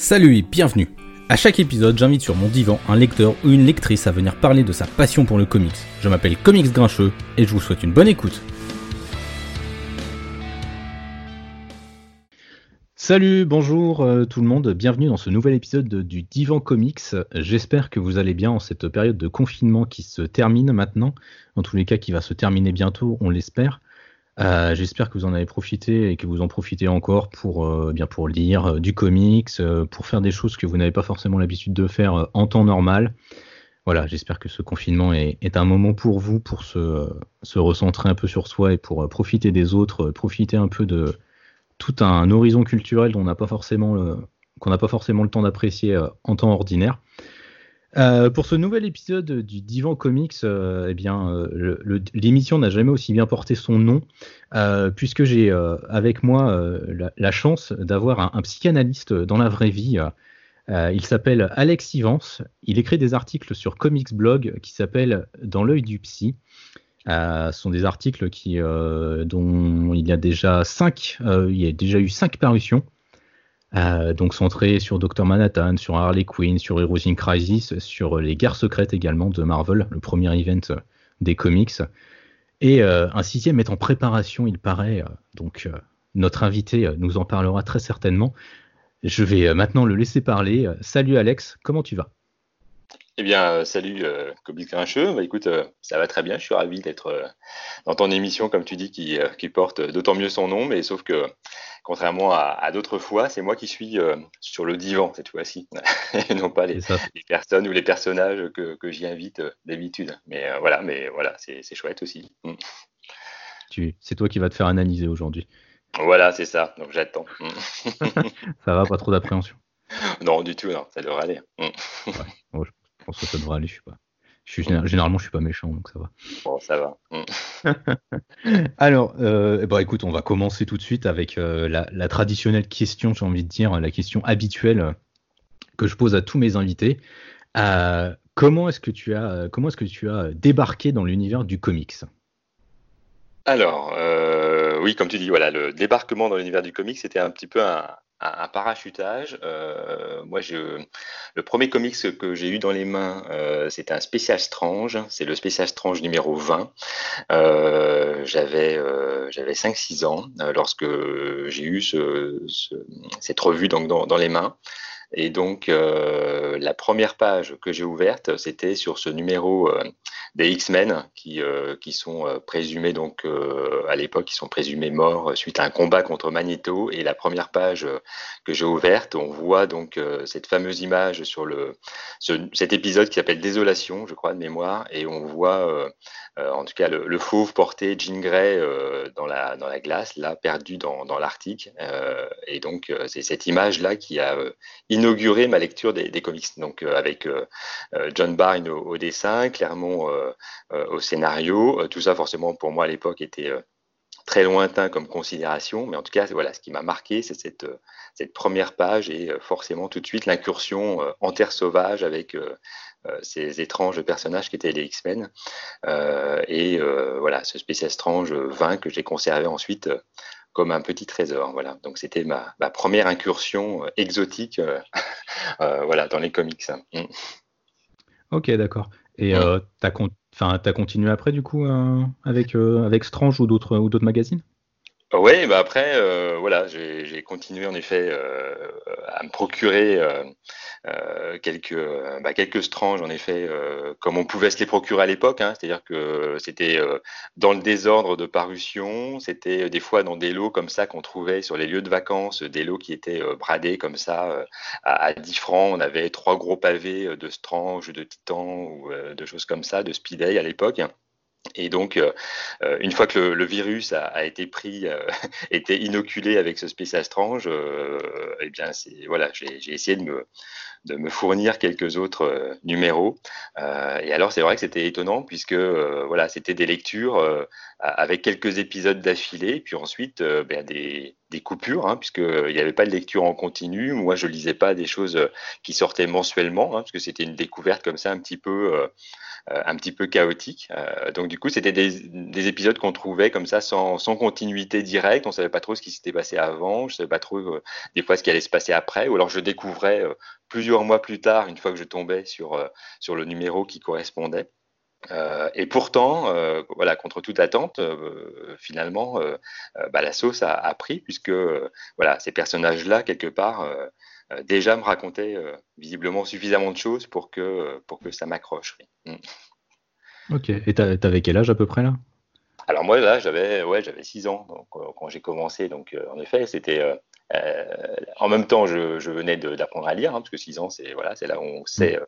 Salut et bienvenue. À chaque épisode, j'invite sur mon divan un lecteur ou une lectrice à venir parler de sa passion pour le comics. Je m'appelle Comics Grincheux et je vous souhaite une bonne écoute. Salut, bonjour euh, tout le monde, bienvenue dans ce nouvel épisode de- du Divan Comics. J'espère que vous allez bien en cette période de confinement qui se termine maintenant, en tous les cas qui va se terminer bientôt, on l'espère. Euh, J'espère que vous en avez profité et que vous en profitez encore pour, euh, bien pour lire euh, du comics, pour faire des choses que vous n'avez pas forcément l'habitude de faire en temps normal. Voilà, j'espère que ce confinement est, un moment pour vous pour se, se recentrer un peu sur soi et pour profiter des autres, profiter un peu de tout un horizon culturel n'a pas qu'on n'a pas forcément le temps d'apprécier en temps ordinaire. Euh, pour ce nouvel épisode du Divan Comics, euh, eh bien, euh, l'émission n'a jamais aussi bien porté son nom, puisque j'ai avec moi la, chance d'avoir un, psychanalyste dans la vraie vie. Il s'appelle Alex Ivans. Il écrit des articles sur Comics Blog qui s'appelle Dans l'œil du psy. Ce sont des articles dont il y a déjà cinq, il y a déjà eu cinq parutions. Euh, donc centré sur Dr Manhattan, sur Harley Quinn, sur Heroes in Crisis, sur les guerres secrètes également de Marvel, le premier event euh, des comics. Et euh, un sixième est en préparation, il paraît. euh, donc euh, notre invité euh, nous en parlera très certainement. Je vais euh, maintenant le laisser parler. Euh, Salut Alex, comment tu vas? Eh bien, euh, salut euh, Grincheux. Bah, écoute, euh, ça va très bien. Je suis ravi d'être euh, dans ton émission, comme tu dis, qui, qui porte d'autant mieux son nom. Mais sauf que, contrairement à, à d'autres fois, c'est moi qui suis sur le divan cette fois-ci, et non pas les, personnes ou les personnages que, que j'y invite d'habitude. Mais voilà, mais voilà, c'est chouette aussi. Mm. Tu- C'est toi qui vas te faire analyser aujourd'hui. Voilà, c'est ça. Donc j'attends. Mm. Ça va, pas trop d'appréhension. non, du tout, non, ça devrait aller. Mm. Je pense que ça devrait aller. Je suis pas. Je suis, géné- généralement, je suis pas méchant, donc ça va. Bon, ça va. Mm. Alors, euh, eh ben, écoute, on va commencer tout de suite avec euh, la, la traditionnelle question, j'ai envie de dire, la question habituelle que je pose à tous mes invités. Euh, comment est-ce que tu as, comment est-ce que tu as débarqué dans l'univers du comics? Alors, oui, comme tu dis, voilà, le débarquement dans l'univers du comics, c'était un petit peu un, un- parachutage. Euh, moi, je, le premier comics que j'ai eu dans les mains, euh, c'était un Spécial Strange. C'est le Spécial Strange numéro 20. Euh, j'avais euh, j'avais 5-6 ans lorsque j'ai eu ce, ce- cette revue dans, les mains. Et donc, la première page que j'ai ouverte, c'était sur ce numéro des X-Men qui, euh, qui sont euh, présumés, donc euh, à l'époque, qui sont présumés morts suite à un combat contre Magneto. Et la première page que j'ai ouverte, on voit donc cette fameuse image sur le, ce- cet épisode qui s'appelle Désolation, je crois, de mémoire. Et on voit, en tout cas, le, le fauve porté Jean Grey dans, la, dans la glace, là, perdu dans, dans l'Arctique. Et donc, c'est cette image-là qui a inauguré ma lecture des, comics. Donc, avec John Byrne au, au dessin, Clermont au scénario. Euh, tout ça, forcément, pour moi à l'époque, était euh, très lointain comme considération. Mais en tout cas, voilà, ce qui m'a marqué, c'est cette, euh, première page et euh, forcément tout de suite l'incursion euh, en terre sauvage avec euh, euh, ces étranges personnages qui étaient les X-Men. Euh, et euh, voilà, ce spécial strange 20 que j'ai conservé ensuite euh, comme un petit trésor. Voilà, donc c'était ma, ma première incursion euh, exotique euh, euh, voilà, dans les comics. Mm. Ok, d'accord. Et Ouais. euh, t'as con- enfin, t'as continué après du coup euh, avec euh, avec Strange ou d'autres ou d'autres magazines? Oui, bah après, euh, voilà, j'ai continué en effet euh, à me procurer euh, quelques, bah, quelques stranges, en effet, comme on pouvait se les procurer à l'époque. Hein, C'est-à-dire que c'était dans le désordre de parution, c'était des fois dans des lots comme ça qu'on trouvait sur les lieux de vacances, des lots qui étaient bradés comme ça à, à 10 francs. On avait trois gros pavés de strange, de titan ou de choses comme ça, de speeday à l'époque. Et donc, euh, euh, une fois que le, virus a, été pris, euh, été inoculé avec ce Spécial Strange, euh, eh bien, c'est voilà, j'ai essayé de me, de me fournir quelques autres euh, numéros. Et alors, c'est vrai que c'était étonnant puisque voilà, c'était des lectures avec quelques épisodes d'affilée, puis ensuite ben, des, coupures, hein, puisqu'il n'y avait pas de lecture en continu. Moi, je lisais pas des choses qui sortaient mensuellement, hein, parce que c'était une découverte comme ça un petit peu un petit peu chaotique. Euh, donc du coup, c'était des, épisodes qu'on trouvait comme ça sans, continuité directe. On savait pas trop ce qui s'était passé avant. Je savais pas trop euh, des fois ce qui allait se passer après. Ou alors je découvrais plusieurs mois plus tard, une fois que je tombais sur sur le numéro qui correspondait. et pourtant, voilà, contre toute attente, finalement, bah, la sauce a, a pris puisque voilà, ces personnages-là quelque part euh, déjà me racontait euh, visiblement suffisamment de choses pour que, euh, pour que ça m'accroche. Mm. Ok, et t'avais quel âge à peu près là? Alors moi là j'avais ouais, j'avais 6 ans donc, quand j'ai commencé, donc en effet c'était... en même temps je, je venais d'apprendre à lire, hein, parce que 6 ans c'est voilà, là où on sait... Mm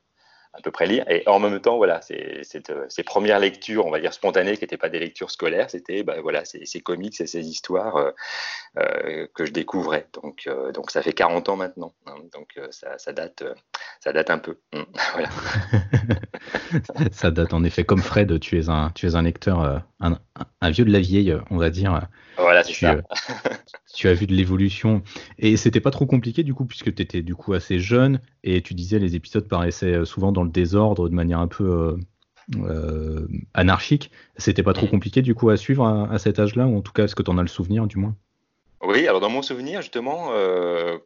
à peu près lire. Et en même temps, voilà, c'est, euh, ces premières lectures, on va dire spontanées, qui n'étaient pas des lectures scolaires, c'était bah, voilà, ces, ces, comics et ces histoires euh, euh, que je découvrais. Donc, donc ça fait 40 ans maintenant. Hein. donc ça, ça, date, ça date un peu. Mmh. voilà. ça date en effet. Comme Fred, tu es un, tu es un lecteur, un vieux de la vieille, on va dire. Voilà, c'est tu as vu de l'évolution. Et c'était pas trop compliqué du coup, puisque tu étais du coup assez jeune et tu disais les épisodes paraissaient euh, souvent dans le désordre de manière un peu euh, euh, anarchique. C'était pas trop compliqué du coup à suivre à, à cet âge-là, ou en tout cas, est-ce que tu en as le souvenir du moins? Oui, alors dans mon souvenir, justement, euh,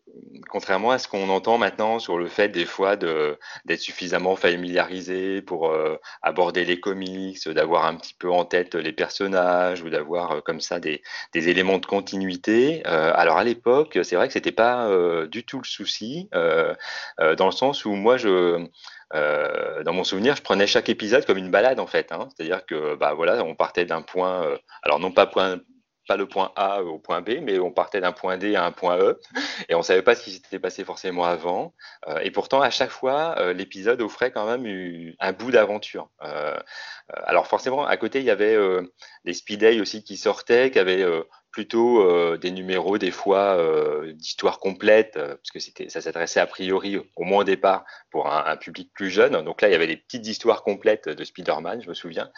contrairement à ce qu'on entend maintenant sur le fait des fois d'être suffisamment familiarisé pour euh, aborder les comics, d'avoir un petit peu en tête les personnages ou d'avoir euh, comme ça des, éléments de continuité. alors à l'époque, c'est vrai que c'était pas du tout le souci, dans le sens où moi je dans mon souvenir, je prenais chaque épisode comme une balade en fait. Hein. C'est-à-dire que bah voilà, on partait d'un point, alors non pas point pas le point A au point B, mais on partait d'un point D à un point E, et on savait pas ce qui s'était passé forcément avant. Euh, et pourtant, à chaque fois, euh, l'épisode offrait quand même un bout d'aventure. Euh, alors forcément, à côté, il y avait les Speed Day aussi qui sortaient, qui avaient plutôt des numéros des fois d'histoire complète, parce que c'était, ça s'adressait a priori au moins au départ pour un, un, public plus jeune. Donc là, il y avait des petites histoires complètes de Spider-Man, je me souviens.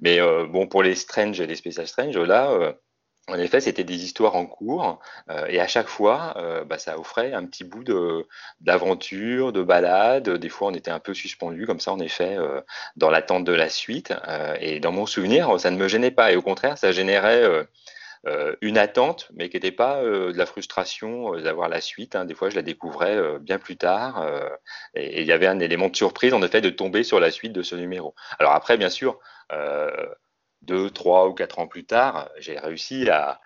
Mais bon, pour les Strange les Special Strange, là en effet, c'était des histoires en cours euh, et à chaque fois, euh, bah, ça offrait un petit bout d'aventure, de balade. Des fois, on était un peu suspendu comme ça, en effet, euh, dans l'attente de la suite. et dans mon souvenir, ça ne me gênait pas et au contraire, ça générait une attente, mais qui n'était pas de la frustration d'avoir la suite. Hein. Des fois, je la découvrais bien plus tard et il y avait un élément de surprise, en effet, de tomber sur la suite de ce numéro. Alors après, bien sûr deux, trois ou quatre ans plus tard, j'ai réussi à,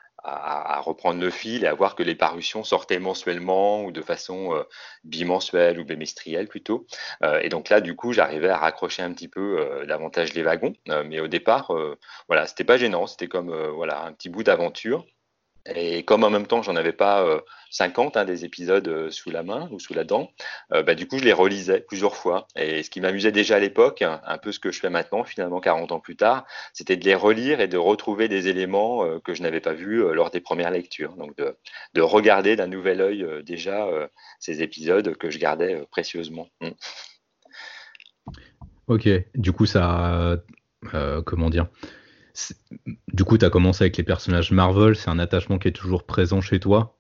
reprendre le fil et à voir que les parutions sortaient mensuellement ou de façon euh, bimensuelle ou bimestrielle plutôt. Euh, et donc là, du coup, j'arrivais à raccrocher un petit peu euh, davantage les wagons. mais au départ, voilà, c'était pas gênant, c'était comme voilà un petit bout d'aventure. Et comme en même temps, j'en avais pas 50 euh, hein, des épisodes euh, sous la main ou sous la dent, euh, bah, du coup, je les relisais plusieurs fois. Et ce qui m'amusait déjà à l'époque, un peu ce que je fais maintenant, finalement 40 ans plus tard, c'était de les relire et de retrouver des éléments que je n'avais pas vus lors des premières lectures. Donc de, de regarder d'un nouvel œil déjà ces épisodes que je gardais précieusement. Mm. Ok, du coup, ça, comment dire? Du coup, tu as commencé avec les personnages Marvel, c'est un attachement qui est toujours présent chez toi?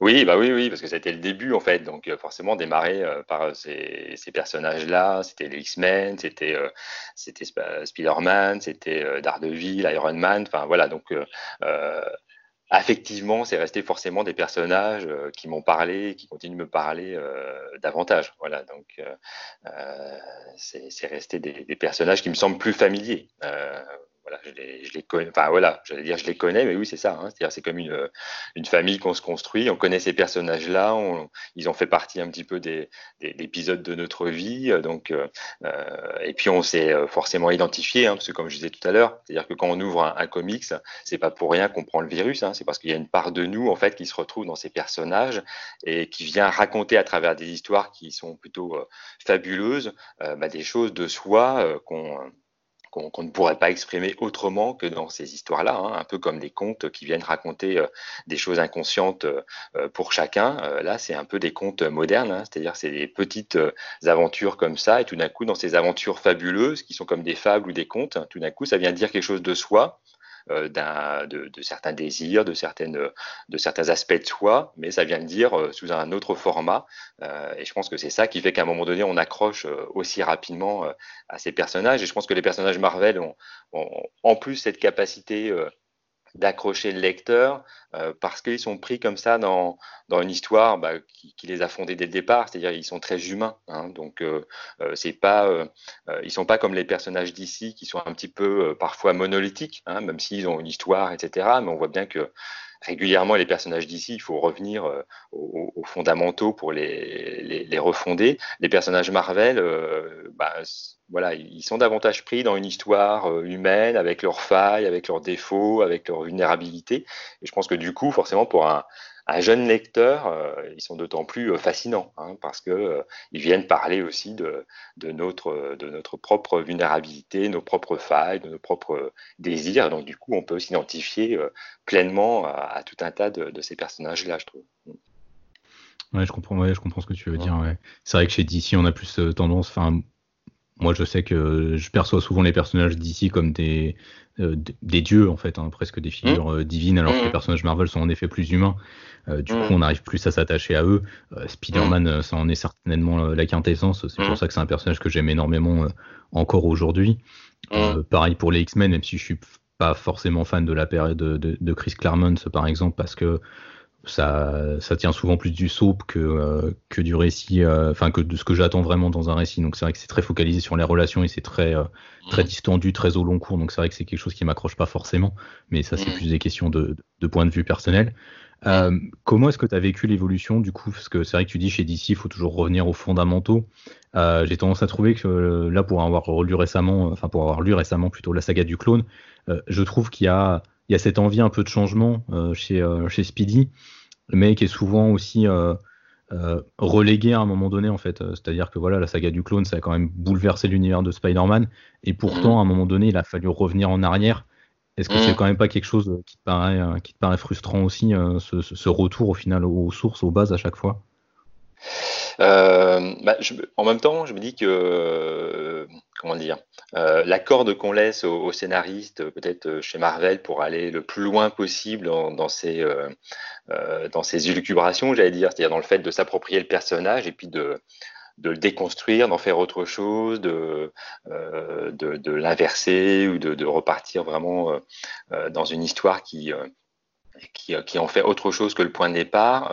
Oui, bah oui, oui, parce que c'était le début en fait, donc euh, forcément démarrer euh, par euh, ces, personnages-là, c'était les X-Men, c'était Spider-Man, c'était Daredevil, Iron Man, enfin voilà, donc affectivement, c'est resté forcément des personnages qui m'ont parlé, qui continuent de me parler davantage, voilà, donc c'est resté des, des, personnages qui me semblent plus familiers voilà, je les, connais, enfin voilà, j'allais dire je les connais, mais oui, c'est ça. Hein, C'est-à-dire c'est comme une, une famille qu'on se construit, on connaît ces personnages-là, ils ont fait partie un petit peu des, des, épisodes de notre vie, donc euh, et puis on s'est euh, forcément identifié, hein, parce que comme je disais tout à l'heure, c'est-à-dire que quand on ouvre un, un comics, c'est pas pour rien qu'on prend le virus, hein, c'est parce qu'il y a une part de nous en fait qui se retrouve dans ces personnages et qui vient raconter à travers des histoires qui sont plutôt euh, fabuleuses, euh, bah, des choses de soi qu'on qu'on ne pourrait pas exprimer autrement que dans ces histoires-là, hein, un peu comme des contes qui viennent raconter euh, des choses inconscientes euh, euh, pour chacun. là, c'est un peu des contes modernes, hein, c'est-à-dire c'est des petites aventures comme ça, et tout d'un coup, dans ces aventures fabuleuses, qui sont comme des fables ou des contes, tout d'un coup, ça vient dire quelque chose de soi, de, certains désirs, de, certaines, de certains aspects de soi, mais ça vient de dire sous un autre format. et je pense que c'est ça qui fait qu'à un moment donné, on accroche aussi rapidement à ces personnages. Et je pense que les personnages Marvel ont, ont en plus cette capacité d'accrocher le lecteur euh, parce qu'ils sont pris comme ça dans, dans une histoire bah, qui, les a fondés dès le départ, c'est-à-dire ils sont très humains. Hein, donc euh, euh, c'est pas, euh, ils sont pas comme les personnages d'ici qui sont un petit peu parfois monolithiques, hein, même s'ils ont une histoire, etc. Mais on voit bien que régulièrement les personnages d'ici, il faut revenir euh, aux, aux, fondamentaux pour les, les, les, refonder. Les personnages Marvel, euh, bah, voilà, ils sont davantage pris dans une histoire euh, humaine, avec leurs failles, avec leurs défauts, avec leurs vulnérabilités. Et je pense que du coup, forcément, pour un, un jeune lecteur, euh, ils sont d'autant plus euh, fascinants hein, parce que euh, ils viennent parler aussi de, de, notre, de notre propre vulnérabilité, nos propres failles, de nos propres désirs. Donc du coup, on peut s'identifier pleinement à, tout un tas de, de ces personnages-là, je trouve. Ouais, je comprends, ouais, je comprends ce que tu veux dire. Ouais. C'est vrai que chez DC, on a plus tendance, enfin, moi, je sais que je perçois souvent les personnages d'ici comme des, euh, des dieux, en fait, hein, presque des figures mmh. euh, divines, alors que les mmh. personnages Marvel sont en effet plus humains. Euh, du coup, on arrive plus à s'attacher à eux. Spider-Man, ça en est certainement la quintessence. C'est pour ça que c'est un personnage que j'aime énormément encore aujourd'hui. pareil pour les X-Men, même si je suis pas forcément fan de la période de, de, de Chris Claremont, par exemple, parce que ça, ça tient souvent plus du soap que, euh, que du récit, euh, enfin que de ce que j'attends vraiment dans un récit. Donc c'est vrai que c'est très focalisé sur les relations et c'est très, euh, très mmh. distendu, très au long cours. Donc c'est vrai que c'est quelque chose qui m'accroche pas forcément, mais ça c'est mmh. plus des questions de, de point de vue personnel. Euh, comment est-ce que tu as vécu l'évolution du coup? Parce que c'est vrai que tu dis chez DC, il faut toujours revenir aux fondamentaux. J'ai tendance à trouver que là, pour avoir lu récemment, enfin pour avoir lu récemment plutôt la saga du clone, je trouve qu'il y a il y a cette envie un peu de changement euh, chez, euh, chez Speedy, mais qui est souvent aussi euh, relégué à un moment donné en fait. C'est-à-dire que voilà, la saga du clone, ça a quand même bouleversé l'univers de Spider-Man, et pourtant mhm. à un moment donné, il a fallu revenir en arrière. Est-ce que c'est mhm. quand même pas quelque chose qui te paraît, qui te paraît frustrant aussi, ce, ce, retour au final aux sources, aux bases à chaque fois? Euh, bah, en même temps, je me dis que, euh, comment dire, euh, la corde qu'on laisse aux, aux scénaristes, peut-être chez Marvel, pour aller le plus loin possible dans, ces, euh, euh, dans ces élucubrations, j'allais dire, c'est-à-dire dans le fait de s'approprier le personnage et puis de, de le déconstruire, d'en faire autre chose, de, euh, de, l'inverser ou de, repartir vraiment euh, dans une histoire qui, qui, en fait autre chose que le point de départ.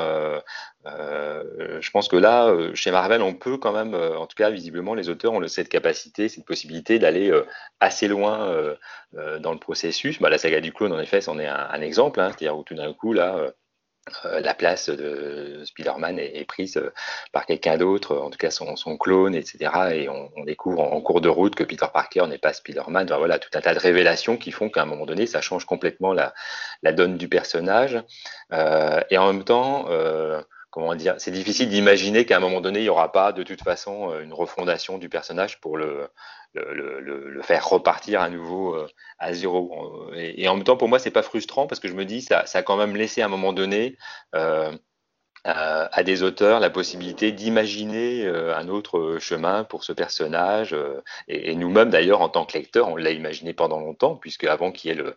Euh, je pense que là, euh, chez Marvel, on peut quand même, euh, en tout cas visiblement, les auteurs ont cette capacité, cette possibilité d'aller assez loin dans le processus. Bah, la saga du clone, en effet, c'en est un, exemple, hein, c'est-à-dire où tout d'un coup, là, la place de Spider-Man est, prise par quelqu'un d'autre, en tout cas son, clone, etc. Et on, découvre en, cours de route que Peter Parker n'est pas Spider-Man. Voilà, tout un tas de révélations qui font qu'à un moment donné, ça change complètement la, donne du personnage. Et en même temps, comment dire, c'est difficile d'imaginer qu'à un moment donné, il n'y aura pas de toute façon euh, une refondation du personnage pour le, faire repartir à nouveau euh, à zéro. Et, et, en même temps, pour moi, c'est pas frustrant parce que je me dis, ça, ça a quand même laissé à un moment donné euh, euh, à des auteurs la possibilité d'imaginer euh, un autre chemin pour ce personnage. Euh, et, nous-mêmes, d'ailleurs, en tant que lecteurs, on l'a imaginé pendant longtemps, puisque avant qu'il y ait le,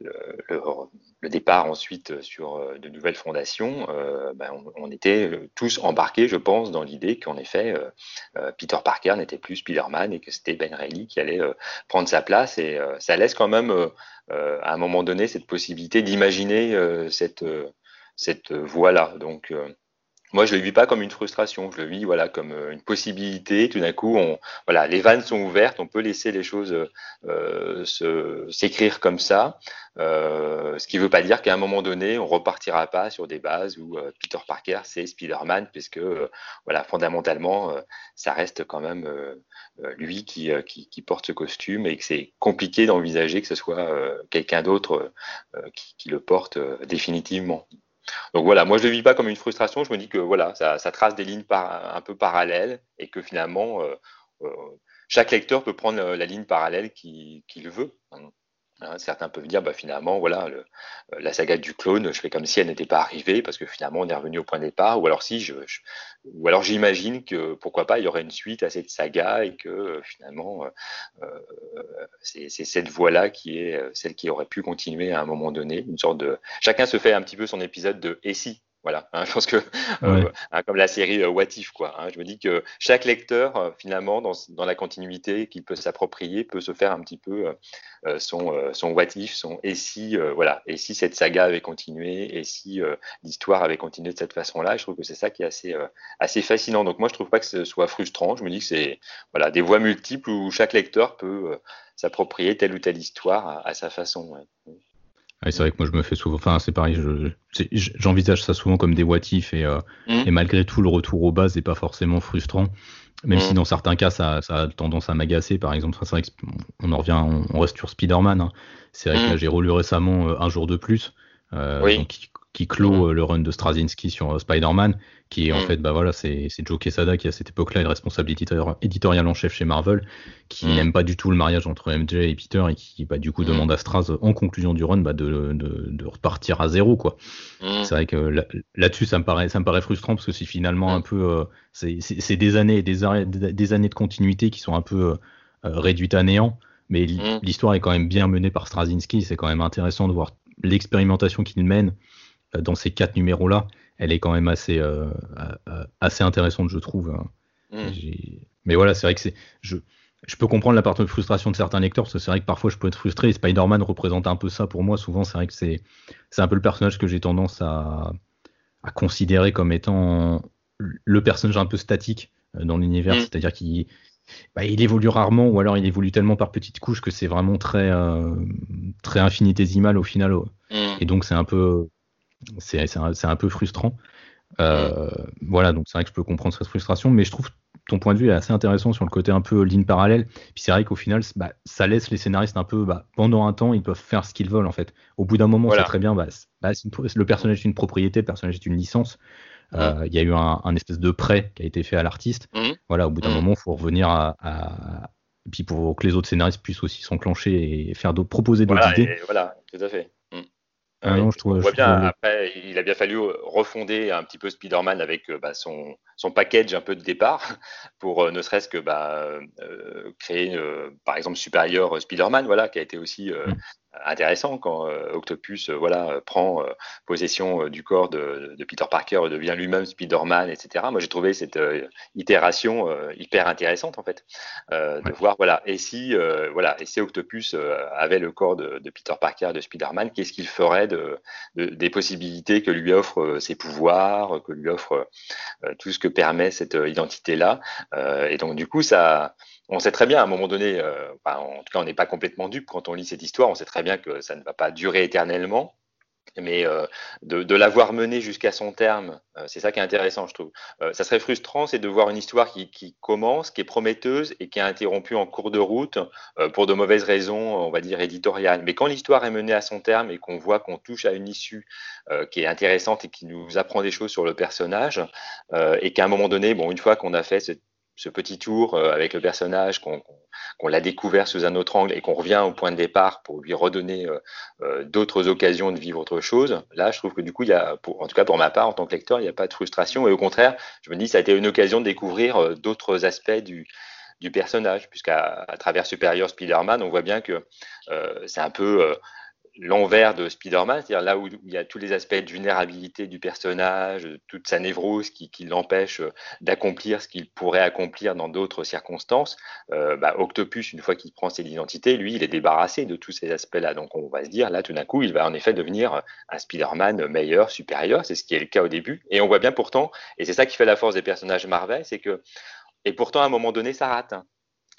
le, départ ensuite sur de nouvelles fondations, ben on, on, était tous embarqués, je pense, dans l'idée qu'en effet, Peter Parker n'était plus Spider-Man et que c'était Ben Reilly qui allait prendre sa place. Et ça laisse quand même, à un moment donné, cette possibilité d'imaginer cette cette voie-là. Donc, euh, moi, je le vis pas comme une frustration, je le vis voilà comme euh, une possibilité. Tout d'un coup, voilà, les vannes sont ouvertes, on peut laisser les choses euh, se, s'écrire comme ça. Euh, ce qui ne veut pas dire qu'à un moment donné, on repartira pas sur des bases où euh, Peter Parker c'est Spider-Man, puisque euh, voilà, fondamentalement, ça reste quand même lui qui, porte ce costume et que c'est compliqué d'envisager que ce soit quelqu'un d'autre qui, le porte définitivement. Donc voilà, moi je ne le vis pas comme une frustration, je me dis que voilà, ça, trace des lignes un peu parallèles et que finalement, euh, euh, chaque lecteur peut prendre la ligne parallèle qu'il qu veut. Hein, certains peuvent dire, bah, finalement, voilà, le, euh, la saga du clone, je fais comme si elle n'était pas arrivée parce que finalement on est revenu au point de départ. Ou alors si, je, ou alors j'imagine que pourquoi pas il y aurait une suite à cette saga et que euh, finalement euh, c'est cette voie-là qui est celle qui aurait pu continuer à un moment donné. Une sorte de, chacun se fait un petit peu son épisode de et si? Voilà, hein, je pense que euh, hein, comme la série euh, What If, quoi. Hein, je me dis que chaque lecteur, euh, finalement, dans, dans, la continuité qu'il peut s'approprier, peut se faire un petit peu son, son What If, son et si, voilà, et si cette saga avait continué, et si l'histoire avait continué de cette façon-là. Je trouve que c'est ça qui est assez, assez fascinant. Donc moi, je trouve pas que ce soit frustrant. Je me dis que c'est voilà des voies multiples où chaque lecteur peut s'approprier telle ou telle histoire à, à sa façon c'est vrai que moi je me fais souvent, enfin c'est pareil, j'envisage ça souvent comme des what if et, euh, mmh. et, malgré tout le retour aux bases n'est pas forcément frustrant, même si mmh. dans certains cas ça, ça a tendance à m'agacer. Par exemple, c'est vrai qu'on en revient, on, reste sur Spider-Man. Hein. C'est vrai que mmh. j'ai relu récemment euh, un jour de plus, euh, donc, qui clôt le run de Straczynski sur Spider-Man qui est en mm. fait, bah voilà, c'est Joe Quesada qui à cette époque-là est le responsable éditorial en chef chez Marvel, qui mm. n'aime pas du tout le mariage entre MJ et Peter et qui bah, du coup mm. demande à Straz en conclusion du run bah, de, de, de, repartir à zéro quoi. C'est vrai que là-dessus ça me paraît ça me paraît frustrant parce que c'est finalement un peu euh, c'est des années des, des années de continuité qui sont un peu euh, réduites à néant, mais l'histoire est quand même bien menée par Straczynski, c'est quand même intéressant de voir l'expérimentation qu'il mène euh, dans ces quatre numéros là elle est quand même assez, euh, euh, assez intéressante, je trouve. Hein. Mm. Mais voilà, c'est vrai que c'est. Je, je peux comprendre la de frustration de certains lecteurs, parce que c'est vrai que parfois je peux être frustré, Spider-Man représente un peu ça pour moi. Souvent, c'est vrai que c'est, c'est un peu le personnage que j'ai tendance à, à considérer comme étant le personnage un peu statique dans l'univers, mm. c'est-à-dire qu'il bah, il évolue rarement, ou alors il évolue tellement par petites couches que c'est vraiment très, très infinitésimal au final. Mm. Et donc c'est un peu c'est un, un, peu frustrant. Euh, voilà, donc c'est vrai que je peux comprendre cette frustration, mais je trouve ton point de vue est assez intéressant sur le côté un peu ligne parallèle. Puis c'est vrai qu'au final, bah, ça laisse les scénaristes un peu, bah, pendant un temps, ils peuvent faire ce qu'ils veulent en fait. Au bout d'un moment, c'est très bien, bah, le personnage est une propriété, le personnage est une licence. Euh, il y a eu un, espèce de prêt qui a été fait à l'artiste. Mmh. Voilà, au bout d'un mmh. moment, il faut revenir à, à, puis pour que les autres scénaristes puissent aussi s'enclencher et faire d'autres, proposer d'autres idées. Voilà, tout à fait. Ah je trouve, on voit bien, après, il a bien fallu refonder un petit peu Spider-Man avec euh, bah, son, son package un peu de départ pour euh, ne serait-ce que bah, euh, créer, par exemple, Superior Spider-Man, voilà, qui a été aussi mm intéressant quand euh, Octopus euh, voilà prend euh, possession du corps de, de, Peter Parker devient lui-même Spider-Man, etc. Moi j'ai trouvé cette itération hyper intéressante en fait de voir voilà et si voilà et si Octopus avait le corps de, de Peter Parker de Spider-Man, qu'est-ce qu'il ferait de, des possibilités que lui offrent ses pouvoirs, que lui offre tout ce permet cette identité là et donc du coup ça on sait très bien à un moment donné, euh, en tout cas on n'est pas complètement dupe quand on lit cette histoire, on sait très bien que ça ne va pas durer éternellement, mais euh, de, l'avoir menée jusqu'à son terme, euh, c'est ça qui est intéressant, je trouve. ça serait frustrant, c'est de voir une histoire qui, commence, qui est prometteuse et qui est interrompue en cours de route pour de mauvaises raisons, on va dire éditoriales. Mais quand l'histoire est menée à son terme et qu'on voit qu'on touche à une issue qui est intéressante et qui nous apprend des choses sur le personnage, et qu'à un moment donné, bon, une fois qu'on a fait cette ce petit tour euh, avec le personnage, qu'on l'a découvert sous un autre angle et qu'on revient au point de départ pour lui redonner euh, euh, d'autres occasions de vivre autre chose, là, je trouve que du coup, il y a, en tout cas pour ma part, en tant que lecteur, il n'y a pas de frustration. Et au contraire, je me dis, ça a été une occasion de découvrir d'autres aspects du, personnage, puisqu'à travers Superior Spider-Man, on voit bien que c'est un peu l'envers de Spider-Man, c'est-à-dire là où il y a tous les aspects de vulnérabilité du personnage, toute sa névrose qui, l'empêche euh, d'accomplir ce qu'il pourrait accomplir dans d'autres circonstances. Euh, bah, Octopus, une fois qu'il prend ses identités, lui, il est débarrassé de tous ces aspects-là. Donc on va se dire, là, tout d'un coup, il va en effet devenir un Spider-Man meilleur, supérieur. C'est ce qui est le cas au début. Et on voit bien pourtant, et c'est ça qui fait la force des personnages Marvel, c'est que, et pourtant, à un moment donné, ça rate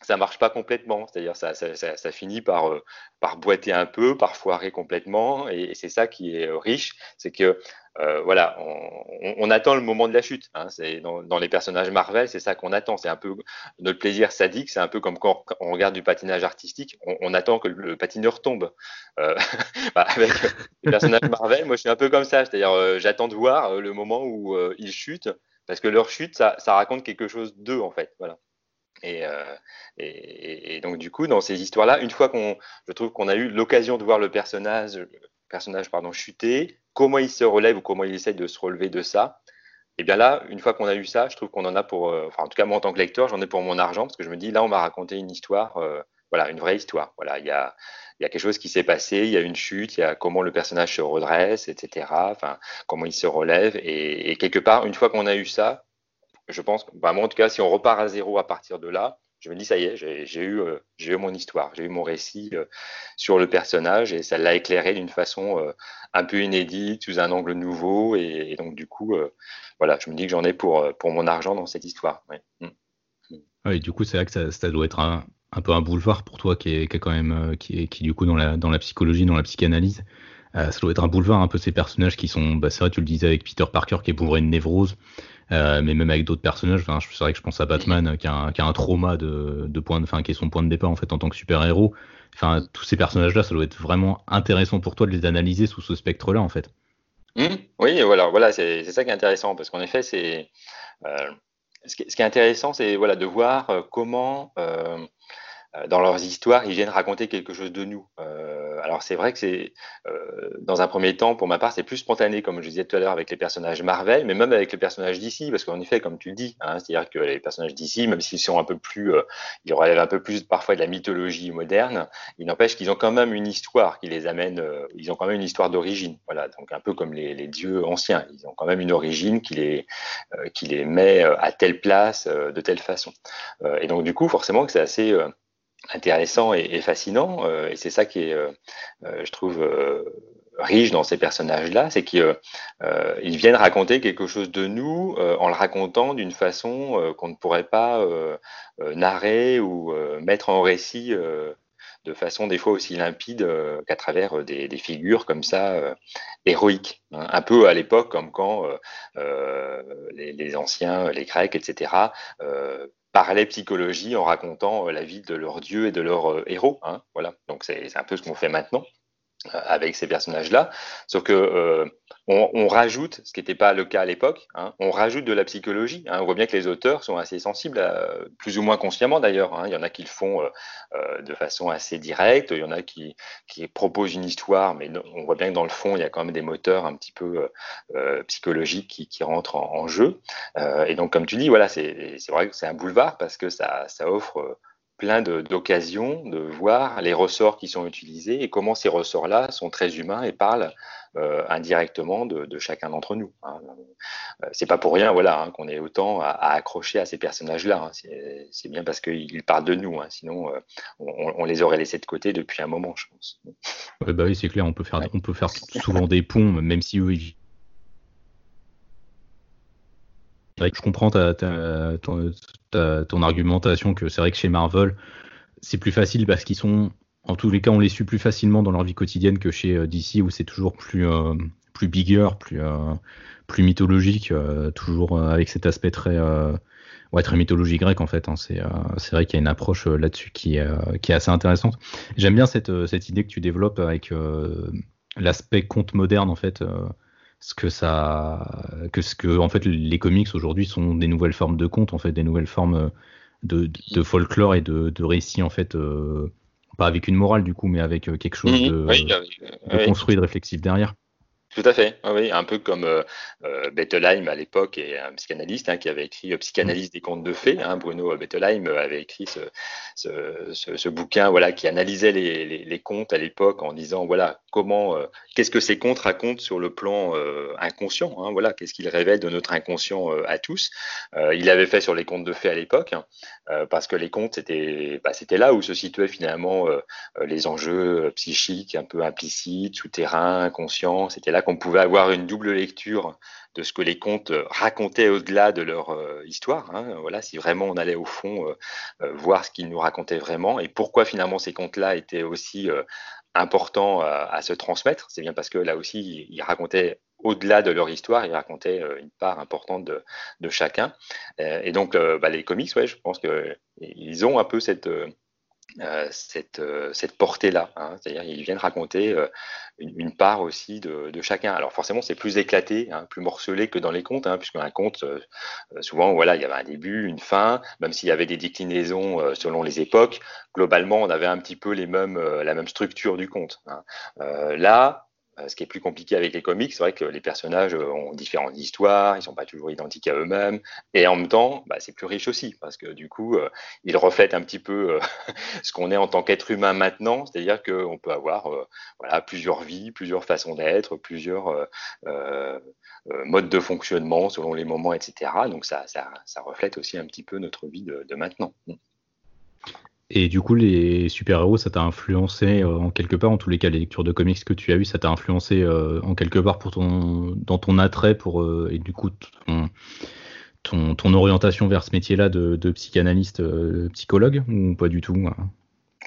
ça marche pas complètement, c'est-à-dire ça, ça, ça, ça, finit par, euh, par boiter un peu, par foirer complètement, et, c'est ça qui est euh, riche, c'est que euh, voilà, on, on, attend le moment de la chute. Hein, c'est dans, dans, les personnages Marvel, c'est ça qu'on attend. C'est un peu notre plaisir sadique. C'est un peu comme quand on regarde du patinage artistique, on, on attend que le patineur tombe. Euh, bah, avec les personnages Marvel, moi je suis un peu comme ça, c'est-à-dire euh, j'attends de voir le moment où ils chutent, parce que leur chute, ça, ça raconte quelque chose d'eux en fait. Voilà. Et, et, donc du coup, dans ces histoires-là, une fois qu'on, je trouve qu'on a eu l'occasion de voir le personnage, personnage pardon, chuter, comment il se relève ou comment il essaie de se relever de ça, et bien là, une fois qu'on a eu ça, je trouve qu'on en a pour, euh, enfin en tout cas moi en tant que lecteur, j'en ai pour mon argent parce que je me dis là on m'a raconté une histoire, euh, voilà, une vraie histoire. Voilà, il y a, il y a quelque chose qui s'est passé, il y a une chute, il y a comment le personnage se redresse, etc. Enfin, comment il se relève et, quelque part, une fois qu'on a eu ça, je pense, bah, moi en tout cas, si on repart à zéro à partir de là, je me dis ça y est, j'ai eu, euh, eu mon histoire, j'ai eu mon récit euh, sur le personnage et ça l'a éclairé d'une façon euh, un peu inédite, sous un angle nouveau et, donc du coup, voilà, je me dis que j'en ai pour mon argent dans cette histoire. Oui, mm. du coup, c'est vrai que ça, doit être un, peu un boulevard pour toi qui est, quand même qui du coup dans la dans la psychologie, dans la psychanalyse. ça doit être un boulevard un peu ces personnages qui sont, bah, c'est vrai, tu le disais avec Peter Parker qui est bourré de névrose. Euh, mais même avec d'autres personnages, c'est vrai que je pense à Batman qui a un, qui trauma de, de point, enfin, qui est son point de départ en fait en tant que super héros. Enfin, tous ces personnages-là, ça doit être vraiment intéressant pour toi de les analyser sous ce spectre-là en fait. Mmh. oui, voilà, voilà, c'est ça qui est intéressant parce qu'en effet, c'est euh, ce, qui, est intéressant, c'est voilà de voir euh, comment euh, euh, dans leurs histoires, ils viennent raconter quelque chose de nous. Euh, alors c'est vrai que c'est, euh, dans un premier temps, pour ma part, c'est plus spontané, comme je disais tout à l'heure, avec les personnages Marvel, mais même avec les personnages d'ici, parce qu'en effet, comme tu le dis, hein, c'est-à-dire que les personnages d'ici, même s'ils sont un peu plus, euh, ils relèvent un peu plus parfois de la mythologie moderne, il n'empêche qu'ils ont quand même une histoire qui les amène, euh, ils ont quand même une histoire d'origine. Voilà, donc un peu comme les, les, dieux anciens, ils ont quand même une origine qui les, euh, qui les met à telle place, de telle façon. et donc du coup, forcément, que c'est assez intéressant et, fascinant. Euh, et c'est ça qui est, euh, euh, je trouve, riche dans ces personnages-là, c'est qu'ils viennent raconter quelque chose de nous en le racontant d'une façon qu'on ne pourrait pas narrer ou mettre en récit de façon des fois aussi limpide qu'à travers des, figures comme ça héroïques. Hein. Un peu à l'époque comme quand les, les, anciens, les Grecs, etc., parlaient psychologie en racontant euh, la vie de leurs dieux et de leurs euh, héros. Hein, voilà. Donc c'est un peu ce qu'on fait maintenant euh, avec ces personnages-là. Sauf que on, rajoute, ce qui n'était pas le cas à l'époque, hein, on rajoute de la psychologie. Hein. On voit bien que les auteurs sont assez sensibles, plus ou moins consciemment d'ailleurs. Hein. Il y en a qui le font euh, euh, de façon assez directe, il y en a qui, qui proposent une histoire, mais on voit bien que dans le fond, il y a quand même des moteurs un petit peu euh, psychologiques qui, qui, rentrent en, jeu. et donc, comme tu dis, voilà, c'est vrai que c'est un boulevard parce que ça, ça offre plein d'occasions de, voir les ressorts qui sont utilisés et comment ces ressorts-là sont très humains et parlent euh, indirectement de, chacun d'entre nous. Hein. Euh, c'est pas pour rien, voilà, hein, qu'on ait autant à, accrocher à ces personnages-là. Hein. C'est bien parce qu'ils parlent de nous. Sinon, euh, on, les aurait laissés de côté depuis un moment, je pense. bah oui, c'est clair. On peut faire, on peut faire souvent des ponts, même si eux, ils je comprends ta, ton, argumentation que c'est vrai que chez Marvel, c'est plus facile parce qu'ils sont, en tous les cas, on les suit plus facilement dans leur vie quotidienne que chez euh, DC où c'est toujours plus, euh, plus bigger, plus, euh, plus mythologique, toujours avec cet aspect très, ouais, très mythologie grecque en fait. Hein. c'est, vrai qu'il y a une approche là-dessus qui, qui est assez intéressante. J'aime bien cette, cette idée que tu développes avec l'aspect conte moderne en fait ce que ça que ce que en fait les comics aujourd'hui sont des nouvelles formes de contes en fait des nouvelles formes euh, de, de, folklore et de, de récits en fait euh, pas avec une morale du coup mais avec euh, quelque chose mhm. de, de construit de réflexif derrière tout à fait, oui, un peu comme euh, euh, Bettelheim à l'époque et un psychanalyste hein, qui avait écrit euh, Psychanalyse des contes de fées. Hein, Bruno Bettelheim avait écrit ce, bouquin, voilà, qui analysait les, contes à l'époque en disant, voilà, comment, euh, qu'est-ce que ces contes racontent sur le plan euh, inconscient, hein, voilà, qu'est-ce qu'ils révèlent de notre inconscient à tous. il l'avait fait sur les contes de fées à l'époque, parce que les contes, c'était, bah, c'était là où se situaient finalement les enjeux psychiques un peu implicites, souterrains, inconscients. C'était là qu'on pouvait avoir une double lecture de ce que les contes racontaient au-delà de leur euh, histoire. Hein. Voilà, si vraiment on allait au fond euh, euh, voir ce qu'ils nous racontaient vraiment et pourquoi finalement ces contes-là étaient aussi importants à se transmettre, c'est bien parce que là aussi ils racontaient au-delà de leur histoire, ils racontaient une part importante de, chacun. et donc bah, les comics, ouais, je pense qu'ils ont un peu cette euh, cette, euh, cette portée-là. Hein. C'est-à-dire ils viennent raconter euh, une, part aussi de, de, chacun. Alors forcément, c'est plus éclaté, hein, plus morcelé que dans les contes, hein, puisqu'un conte, souvent, voilà, il y avait un début, une fin, même s'il y avait des déclinaisons selon les époques. Globalement, on avait un petit peu les mêmes, la même structure du conte. Hein. là, euh, ce qui est plus compliqué avec les comics, c'est vrai que les personnages euh, ont différentes histoires, ils sont pas toujours identiques à eux-mêmes, et en même temps, bah, c'est plus riche aussi, parce que du coup, euh, ils reflètent un petit peu ce qu'on est en tant qu'être humain maintenant, c'est-à-dire qu'on peut avoir plusieurs vies, plusieurs façons d'être, plusieurs modes de fonctionnement selon les moments, etc. Donc ça, reflète aussi un petit peu notre vie de maintenant. Et du coup, les super-héros, ça t'a influencé euh, en quelque part, en tous les cas, les lectures de comics que tu as eues, ça t'a influencé euh, en quelque part pour ton, dans ton attrait pour, euh, et du coup, ton, ton, orientation vers ce métier-là de, de psychanalyste, psychologue, ou pas du tout hein?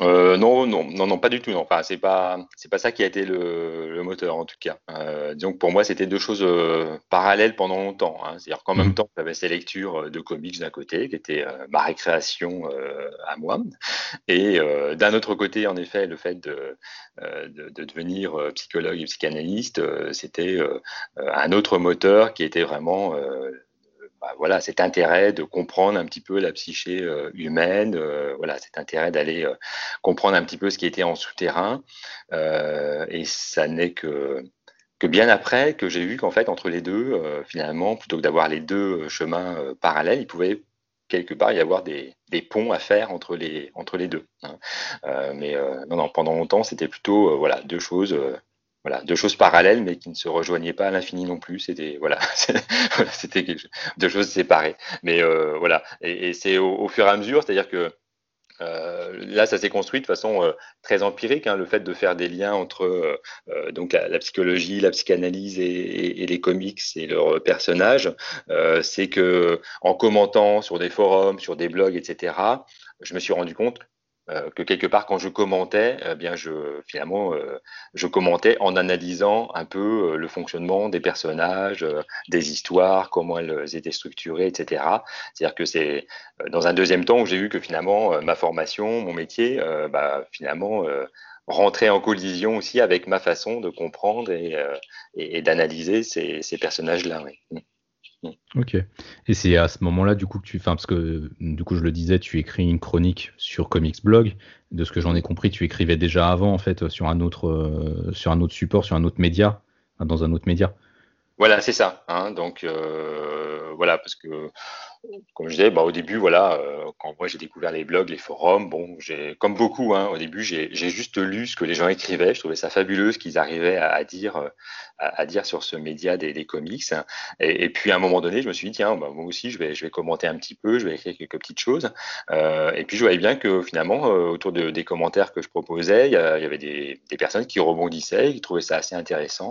Euh, non, non, non, non, pas du tout. Non. Enfin, c'est pas, c'est pas ça qui a été le, le moteur en tout cas. Euh, disons que pour moi, c'était deux choses euh, parallèles pendant longtemps. Hein. C'est-à-dire qu'en même mhm. temps, j'avais ces lectures euh, de comics d'un côté, qui était ma récréation à moi, et d'un autre côté, en effet, le fait de, de, de devenir psychologue et psychanalyste, c'était un autre moteur qui était vraiment bah, voilà, cet intérêt de comprendre un petit peu la psyché euh, humaine, euh, voilà, cet intérêt d'aller euh, comprendre un petit peu ce qui était en souterrain. et ça n'est que bien après que j'ai vu qu'en fait entre les deux, finalement, plutôt que d'avoir les deux chemins parallèles, il pouvait quelque part y avoir des, ponts à faire entre les entre les deux. Hein. mais non, pendant longtemps, c'était plutôt voilà deux choses voilà, deux choses parallèles, mais qui ne se rejoignaient pas à l'infini non plus. C'était voilà, c'était deux choses séparées. Mais euh, voilà, et, c'est au, fur et à mesure, c'est-à-dire que euh, là, ça s'est construit de façon euh, très empirique, hein, le fait de faire des liens entre donc la, psychologie, la psychanalyse et, et, les comics et leurs personnages. c'est que en commentant sur des forums, sur des blogs, etc., je me suis rendu compte euh, que quelque part quand je commentais, eh bien je finalement euh, je commentais en analysant un peu euh, le fonctionnement des personnages, des histoires, comment elles étaient structurées, etc. C'est-à-dire que c'est dans un deuxième temps où j'ai vu que finalement ma formation, mon métier, bah, finalement rentrait en collision aussi avec ma façon de comprendre et, d'analyser ces, personnages-là. Ok. Et c'est à ce moment-là, du coup, que tu. Enfin, parce que, du coup, je le disais, tu écris une chronique sur Comics Blog. De ce que j'en ai compris, tu écrivais déjà avant, en fait, sur un autre, euh, sur un autre support, sur un autre média, dans un autre média. Voilà, c'est ça. Hein. donc, euh, voilà, parce que comme je disais, bah, au début, voilà, euh, quand moi j'ai découvert les blogs, les forums, bon, j'ai, comme beaucoup, hein, au début, j'ai, juste lu ce que les gens écrivaient. Je trouvais ça fabuleux ce qu'ils arrivaient à, dire, euh, à, dire sur ce média des, comics. Et, puis à un moment donné, je me suis dit tiens, bah, moi aussi, je vais, commenter un petit peu, je vais écrire quelques petites choses. Euh, et puis je voyais bien que finalement, autour de, des commentaires que je proposais, il y, avait des, des, personnes qui rebondissaient, qui trouvaient ça assez intéressant.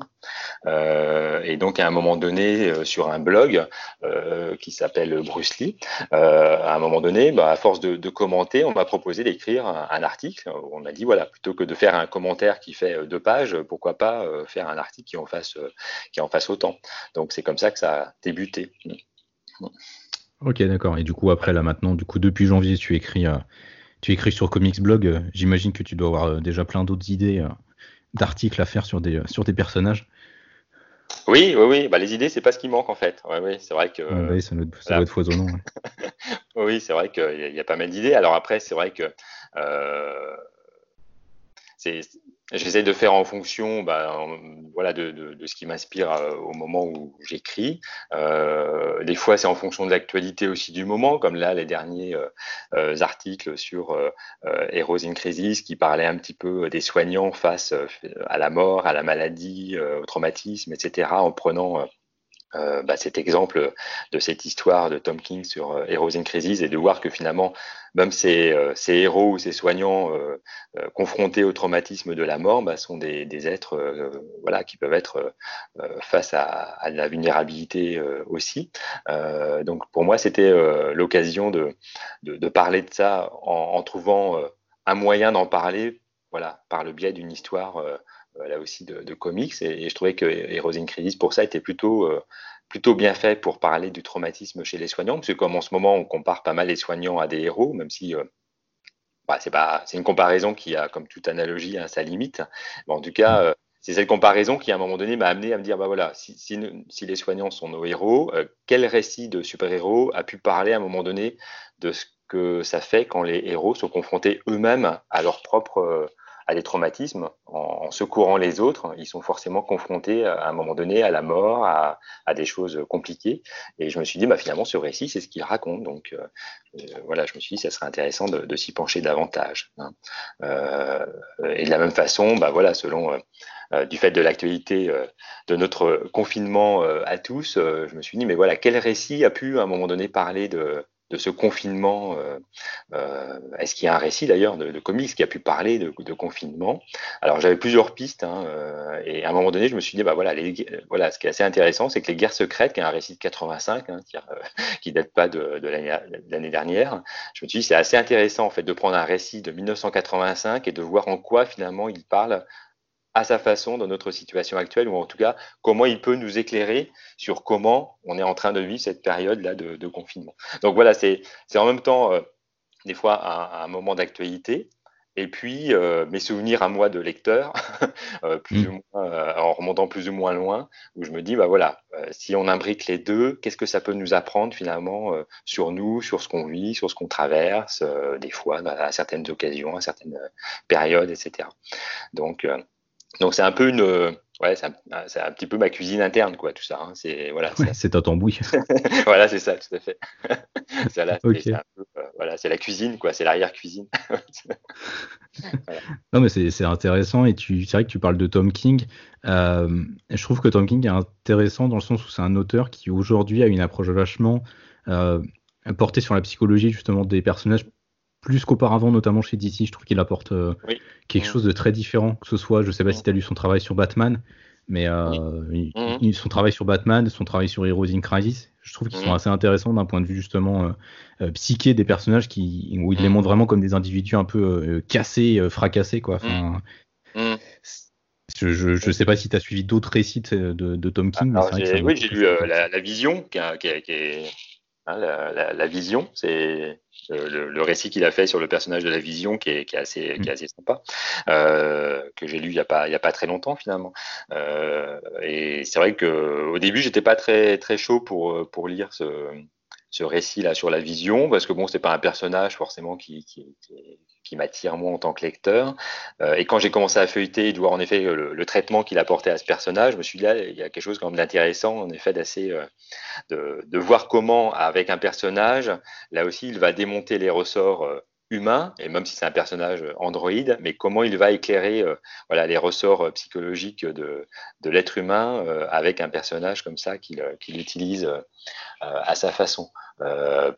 et donc à un moment donné, sur un blog qui s'appelle Euh, à un moment donné, bah, à force de, commenter, on m'a proposé d'écrire un, article. On m'a dit, voilà, plutôt que de faire un commentaire qui fait deux pages, pourquoi pas euh, faire un article qui en fasse, euh, qui en fasse autant. Donc c'est comme ça que ça a débuté. Ok, d'accord. Et du coup, après, là, maintenant, du coup, depuis janvier, tu écris, tu écris sur Comics Blog. J'imagine que tu dois avoir déjà plein d'autres idées d'articles à faire sur des, sur des personnages. Oui, oui, oui. Bah, les idées, c'est pas ce qui manque en fait. Ouais, oui, c'est vrai que. oui, ça doit, être foisonnant. oui, c'est vrai qu'il y, a pas mal d'idées. Alors après, c'est vrai que euh, c'est J'essaie de faire en fonction bah, voilà, de, de, de, ce qui m'inspire euh, au moment où j'écris. Euh, des fois, c'est en fonction de l'actualité aussi du moment, comme là, les derniers euh, euh articles sur euh, Heroes in Crisis qui parlaient un petit peu des soignants face à la mort, à la maladie, au traumatisme, etc., en prenant euh, bah, cet exemple de cette histoire de Tom King sur euh, Heroes in Crisis et de voir que finalement, même ces, euh, héros ou ces soignants confrontés au traumatisme de la mort bah, sont des, êtres voilà, qui peuvent être face à, la vulnérabilité aussi. donc pour moi, c'était l'occasion de, de, de, parler de ça en, en trouvant un moyen d'en parler voilà, par le biais d'une histoire là aussi de, comics. Et, je trouvais que Heroes in Crisis, pour ça, était plutôt, euh, plutôt bien fait pour parler du traumatisme chez les soignants. Parce que comme en ce moment, on compare pas mal les soignants à des héros, même si euh, bah, c'est pas, c'est une comparaison qui a, comme toute analogie, hein, sa limite. Mais en tout cas, euh, c'est cette comparaison qui, à un moment donné, m'a amené à me dire, bah voilà, si, si, les soignants sont nos héros, euh, quel récit de super-héros a pu parler à un moment donné de ce que ça fait quand les héros sont confrontés eux-mêmes à leur propre à des traumatismes, en, secourant les autres, ils sont forcément confrontés à un moment donné à la mort, à, des choses compliquées. Et je me suis dit, bah, finalement, ce récit, c'est ce qu'il raconte. Donc euh, euh, voilà, je me suis dit, ça serait intéressant de, s'y pencher davantage. Hein. Euh, et de la même façon, bah, voilà, selon du fait de l'actualité de notre confinement à tous, je me suis dit, mais voilà, quel récit a pu à un moment donné parler de, de ce confinement. Euh, euh, est-ce qu'il y a un récit d'ailleurs de, de, comics qui a pu parler de, confinement? Alors j'avais plusieurs pistes hein, euh, et à un moment donné je me suis dit bah voilà, voilà, ce qui est assez intéressant c'est que les guerres secrètes, qui est un récit de 85, hein, qui, euh, date pas de, l'année dernière, je me suis dit c'est assez intéressant en fait de prendre un récit de 1985 et de voir en quoi finalement il parle à sa façon dans notre situation actuelle, ou en tout cas comment il peut nous éclairer sur comment on est en train de vivre cette période-là de, confinement. Donc voilà, c'est en même temps euh, des fois un, moment d'actualité, et puis euh, mes souvenirs à moi de lecteur, euh, plus mm. ou moins, en remontant plus ou moins loin, où je me dis, bah voilà, si on imbrique les deux, qu'est-ce que ça peut nous apprendre finalement sur nous, sur ce qu'on vit, sur ce qu'on traverse, des fois, à certaines occasions, à certaines périodes, etc. Donc donc c'est un peu une, ouais, c'est un, petit peu ma cuisine interne, quoi, tout ça. Hein. C'est voilà, c'est un tambouille. voilà, c'est ça, tout à fait. c'est euh, voilà, c'est la cuisine, quoi, c'est l'arrière cuisine. Non, mais c'est intéressant et tu, c'est vrai que tu parles de Tom King. Euh, je trouve que Tom King est intéressant dans le sens où c'est un auteur qui aujourd'hui a une approche vachement euh, portée sur la psychologie justement des personnages plus qu'auparavant, notamment chez DC. Je trouve qu'il apporte euh, quelque chose de très différent, que ce soit, je sais pas si tu as lu son travail sur Batman, mais euh, mhm. son travail sur Batman, son travail sur Heroes in Crisis, je trouve qu'ils sont assez intéressants d'un point de vue justement euh, psyché des personnages qui, où il les montre vraiment comme des individus un peu cassés, fracassés, quoi. Enfin, je, je, sais pas si tu as suivi d'autres récits de, de, Tom King. oui, j'ai lu la, Vision, qui, qui, est, hein, la, Vision, c'est euh, le, récit qu'il a fait sur le personnage de la vision qui est, assez, qui est mm. assez sympa, euh, que j'ai lu il n'y a, pas, il y a pas très longtemps finalement. Euh, et c'est vrai qu'au début, j'étais pas très, très chaud pour, pour lire ce, ce récit là sur la vision parce que bon c'est pas un personnage forcément qui, qui, qui, m'attire moi en tant que lecteur euh, et quand j'ai commencé à feuilleter et de voir en effet le, traitement qu'il apportait à ce personnage je me suis dit là il y a quelque chose quand d'intéressant en effet d'assez euh, de, voir comment avec un personnage là aussi il va démonter les ressorts euh, humain, et même si c'est un personnage androïde, mais comment il va éclairer euh, voilà, les ressorts euh, psychologiques de, de l'être humain euh, avec un personnage comme ça qu'il utilise à sa façon.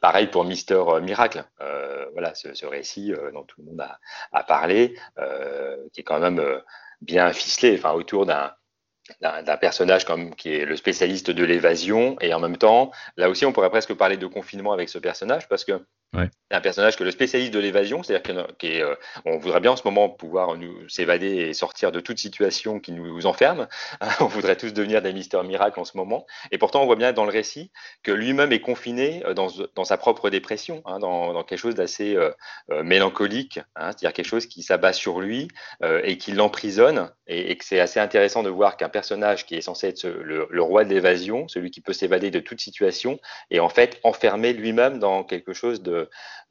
Pareil pour Mister Miracle, voilà ce, ce récit dont tout le monde a, a parlé, qui est quand même bien ficelé, enfin autour d'un d'un personnage comme qui est le spécialiste de l'évasion. Et en même temps là aussi on pourrait presque parler de confinement avec ce personnage parce que C'est un personnage que le spécialiste de l'évasion, c'est-à-dire qu'on euh, voudrait bien en ce moment pouvoir nous s'évader et sortir de toute situation qui nous enferme. on voudrait tous devenir des Mister Miracle en ce moment. Et pourtant, on voit bien dans le récit que lui-même est confiné euh, dans, dans, sa propre dépression, hein, dans, dans, quelque chose d'assez euh, euh mélancolique, hein, c'est-à-dire quelque chose qui s'abat sur lui et qui l'emprisonne. Et, que c'est assez intéressant de voir qu'un personnage qui est censé être le roi de l'évasion, celui qui peut s'évader de toute situation, est en fait enfermé lui-même dans quelque chose de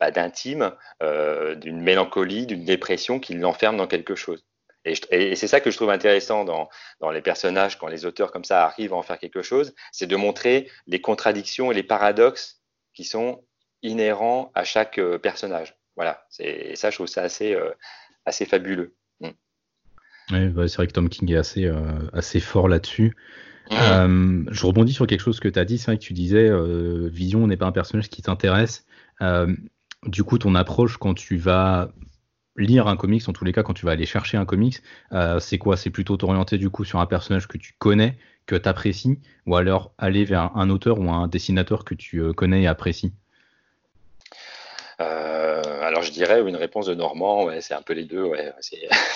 bah, d'intime, euh, d'une mélancolie, d'une dépression qui l'enferme dans quelque chose. Et, c'est ça que je trouve intéressant dans, les personnages, quand les auteurs comme ça arrivent à en faire quelque chose, c'est de montrer les contradictions et les paradoxes qui sont inhérents à chaque euh, personnage. Voilà, et ça, je trouve ça assez, euh, assez fabuleux. Mm. Bah, c'est vrai que Tom King est assez, assez fort là-dessus. Mm. je rebondis sur quelque chose que tu as dit, c'est vrai que tu disais Vision n'est pas un personnage qui t'intéresse. Euh, du coup, ton approche quand tu vas lire un comics, en tous les cas, quand tu vas aller chercher un comics, euh, c'est quoi? C'est plutôt t'orienter du coup sur un personnage que tu connais, que tu apprécies, ou alors aller vers un auteur ou un dessinateur que tu euh, connais et apprécies? Alors je dirais une réponse de Normand, c'est un peu les deux,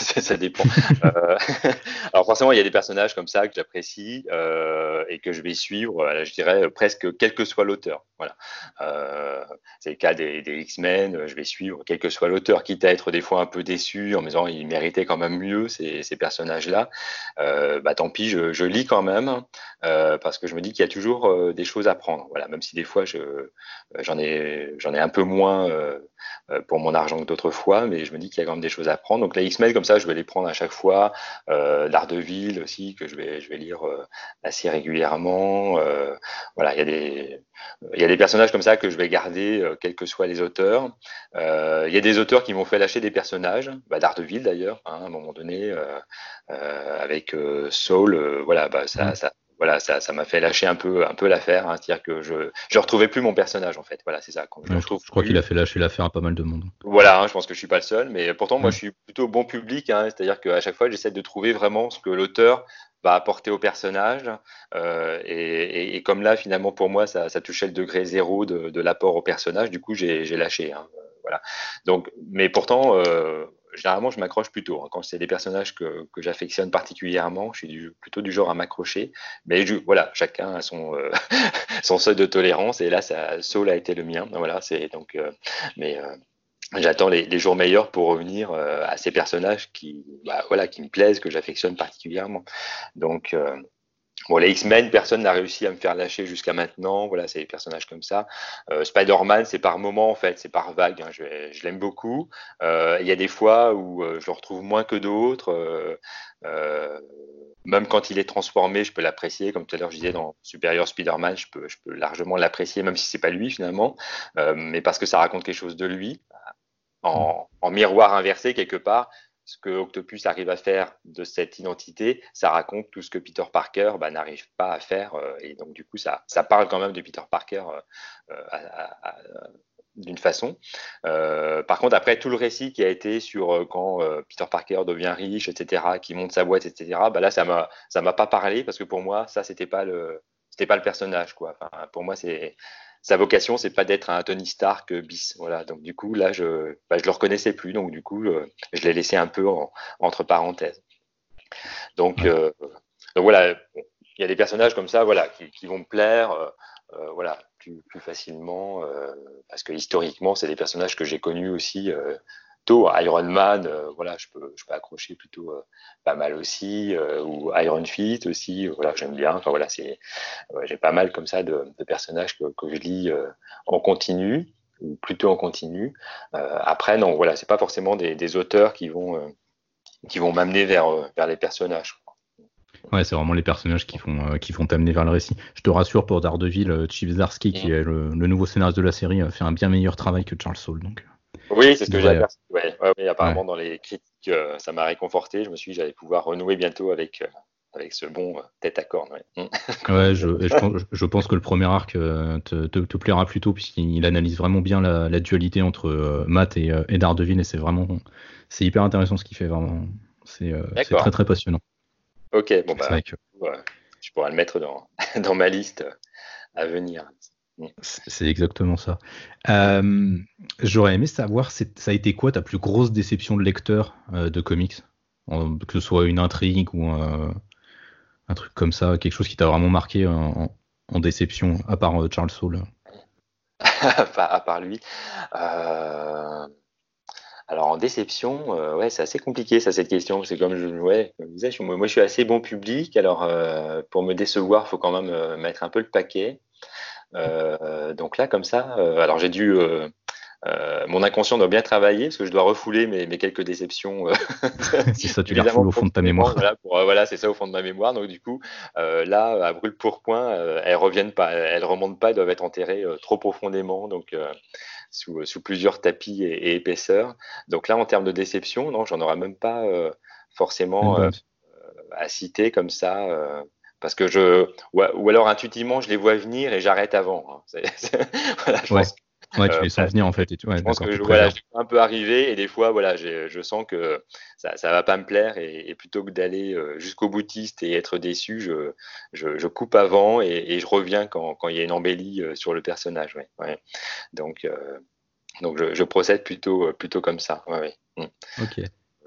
ça dépend. alors forcément, il y a des personnages comme ça que j'apprécie et que je vais suivre, je dirais presque quel que soit l'auteur. Voilà. Euh, c'est le cas des, X-Men. Je vais suivre, quel que soit l'auteur, quitte à être des fois un peu déçu en me disant il méritait quand même mieux ces, personnages-là. bah tant pis, je, lis quand même parce que je me dis qu'il y a toujours des choses à prendre. Voilà, même si des fois je j'en ai un peu moins pour mon argent que d'autres fois, mais je me dis qu'il y a quand même des choses à prendre. Donc les X-Men comme ça, je vais les prendre à chaque fois. Euh, Ville aussi que je vais lire assez régulièrement. voilà, il y a des y a des personnages comme ça que je vais garder, euh, quels que soient les auteurs. Euh, il y a des auteurs qui m'ont fait lâcher des personnages, bah, d'Ardeville d'ailleurs, hein, à un moment donné, euh, avec Saul, voilà, bah, ça, ça, voilà, ça, ça m'a fait lâcher un peu, un peu l'affaire. Hein, C'est-à-dire que je, je retrouvais plus mon personnage en fait. Voilà, c'est ça. je, je, crois qu'il a fait lâcher l'affaire à pas mal de monde. Voilà, hein, je pense que je suis pas le seul, mais pourtant moi je suis plutôt bon public. Hein, C'est-à-dire qu'à chaque fois j'essaie de trouver vraiment ce que l'auteur va apporter au personnage. Euh, et, et, comme là, finalement, pour moi, ça, ça touchait le degré zéro de, de l'apport au personnage. Du coup, j'ai lâché. Voilà. Donc, mais pourtant, euh, généralement, je m'accroche plutôt. Hein. Quand c'est des personnages que, que j'affectionne particulièrement, je suis du, plutôt du genre à m'accrocher. Mais voilà, chacun a son, euh, son seuil de tolérance. Et là, ça, Saul a été le mien. Voilà, c'est donc. Euh, mais euh, j'attends les, les, jours meilleurs pour revenir à ces personnages qui, bah, voilà, qui me plaisent, que j'affectionne particulièrement. Donc, bon, les X-Men, personne n'a réussi à me faire lâcher jusqu'à maintenant. Voilà, c'est des personnages comme ça. Euh, Spider-Man, c'est par moment en fait, c'est par vague. Hein. Je, l'aime beaucoup. Euh, il y a des fois où euh, je le retrouve moins que d'autres. même quand il est transformé, je peux l'apprécier. Comme tout à l'heure, je disais dans Superior Spider-Man, je peux, largement l'apprécier, même si c'est pas lui finalement, mais parce que ça raconte quelque chose de lui en, miroir inversé quelque part, ce que Octopus arrive à faire de cette identité, ça raconte tout ce que Peter Parker bah, n'arrive pas à faire. Euh, et donc, du coup, ça, parle quand même de Peter Parker euh, d'une façon. Euh, par contre, après, tout le récit qui a été sur quand Peter Parker devient riche, etc., qui monte sa boîte, etc., bah là, ça ça m'a pas parlé parce que pour moi, ça, c'était pas le, pas le personnage, quoi. Pour moi, c'est, sa vocation, c'est pas d'être un Tony Stark bis. Voilà. Donc du coup, là, je, bah, je le reconnaissais plus. Donc du coup, euh, je l'ai laissé un peu entre parenthèses. Donc, euh, donc voilà, il y a des personnages comme ça, voilà, qui, qui vont me plaire, euh, euh voilà, plus, plus facilement, parce que historiquement, c'est des personnages que j'ai connus aussi Iron Man, euh, voilà, je peux, je peux accrocher plutôt euh, pas mal aussi, euh, ou Iron Fist aussi, voilà, j'aime bien. Enfin voilà, c'est, j'ai pas mal comme ça de, de personnages que, que, je lis en continu, ou plutôt en continu. après, non, voilà, c'est pas forcément des, des, auteurs qui vont, qui vont m'amener vers, vers les personnages. Ouais, c'est vraiment les personnages qui font qui font t'amener vers le récit. Je te rassure pour Daredevil, Chief Zarsky, qui mm. est le, le, nouveau scénariste de la série, fait un bien meilleur travail que Charles Soule. Donc. Oui, c'est ce que j'ai aperçu. Ouais, ouais, apparemment, dans les critiques, euh, ça m'a réconforté. Je me suis dit que j'allais pouvoir renouer bientôt avec, euh, avec ce bon euh, tête à corne. Ouais, mm. je, je, pense, je, pense, que le premier arc te, te, te plaira plutôt, puisqu'il analyse vraiment bien la, la dualité entre Matt et, et Daredevil, et c'est vraiment c'est hyper intéressant ce qu'il fait, vraiment. C'est très très passionnant. Ok, bon bah, je pourrais le mettre dans, dans ma liste à venir. C'est exactement ça. Euh, j'aurais aimé savoir, ça a été quoi ta plus grosse déception de lecteur euh, de comics? Que ce soit une intrigue ou un, truc comme ça, quelque chose qui t'a vraiment marqué en, déception, à part euh, Charles Saul. à part lui. Alors en déception, ouais, c'est assez compliqué ça cette question. C'est comme je, ouais, comme je disais, moi je suis assez bon public. Alors pour me décevoir, il faut quand même mettre un peu le paquet. Euh, donc là, comme ça, euh, alors j'ai dû euh, mon inconscient doit bien travailler parce que je dois refouler mes, mes quelques déceptions. c'est ça, tu les refoules au fond de ta mémoire. Voilà, voilà c'est ça au fond de ma mémoire. Donc du coup, euh, là, à brûle pourpoint, euh, elles reviennent pas, elles remontent pas, elles doivent être enterrées trop profondément, donc sous, sous, plusieurs tapis et, et, épaisseurs. Donc là, en termes de déception, non, j'en aurais même pas forcément à citer comme ça parce que je ou, alors intuitivement je les vois venir et j'arrête avant. Hein. voilà, je pense Ouais, tu les sens venir en fait. Et tu... je pense que je, voilà, je un peu arrivé et des fois, voilà, je sens que ça, ça va pas me plaire et, plutôt que d'aller euh, jusqu'au boutiste et être déçu, je, je, je coupe avant et, et, je reviens quand, quand il y a une embellie euh, sur le personnage. Ouais, ouais. Donc, euh, donc je, je, procède plutôt, plutôt comme ça. Ouais, mm. Ok.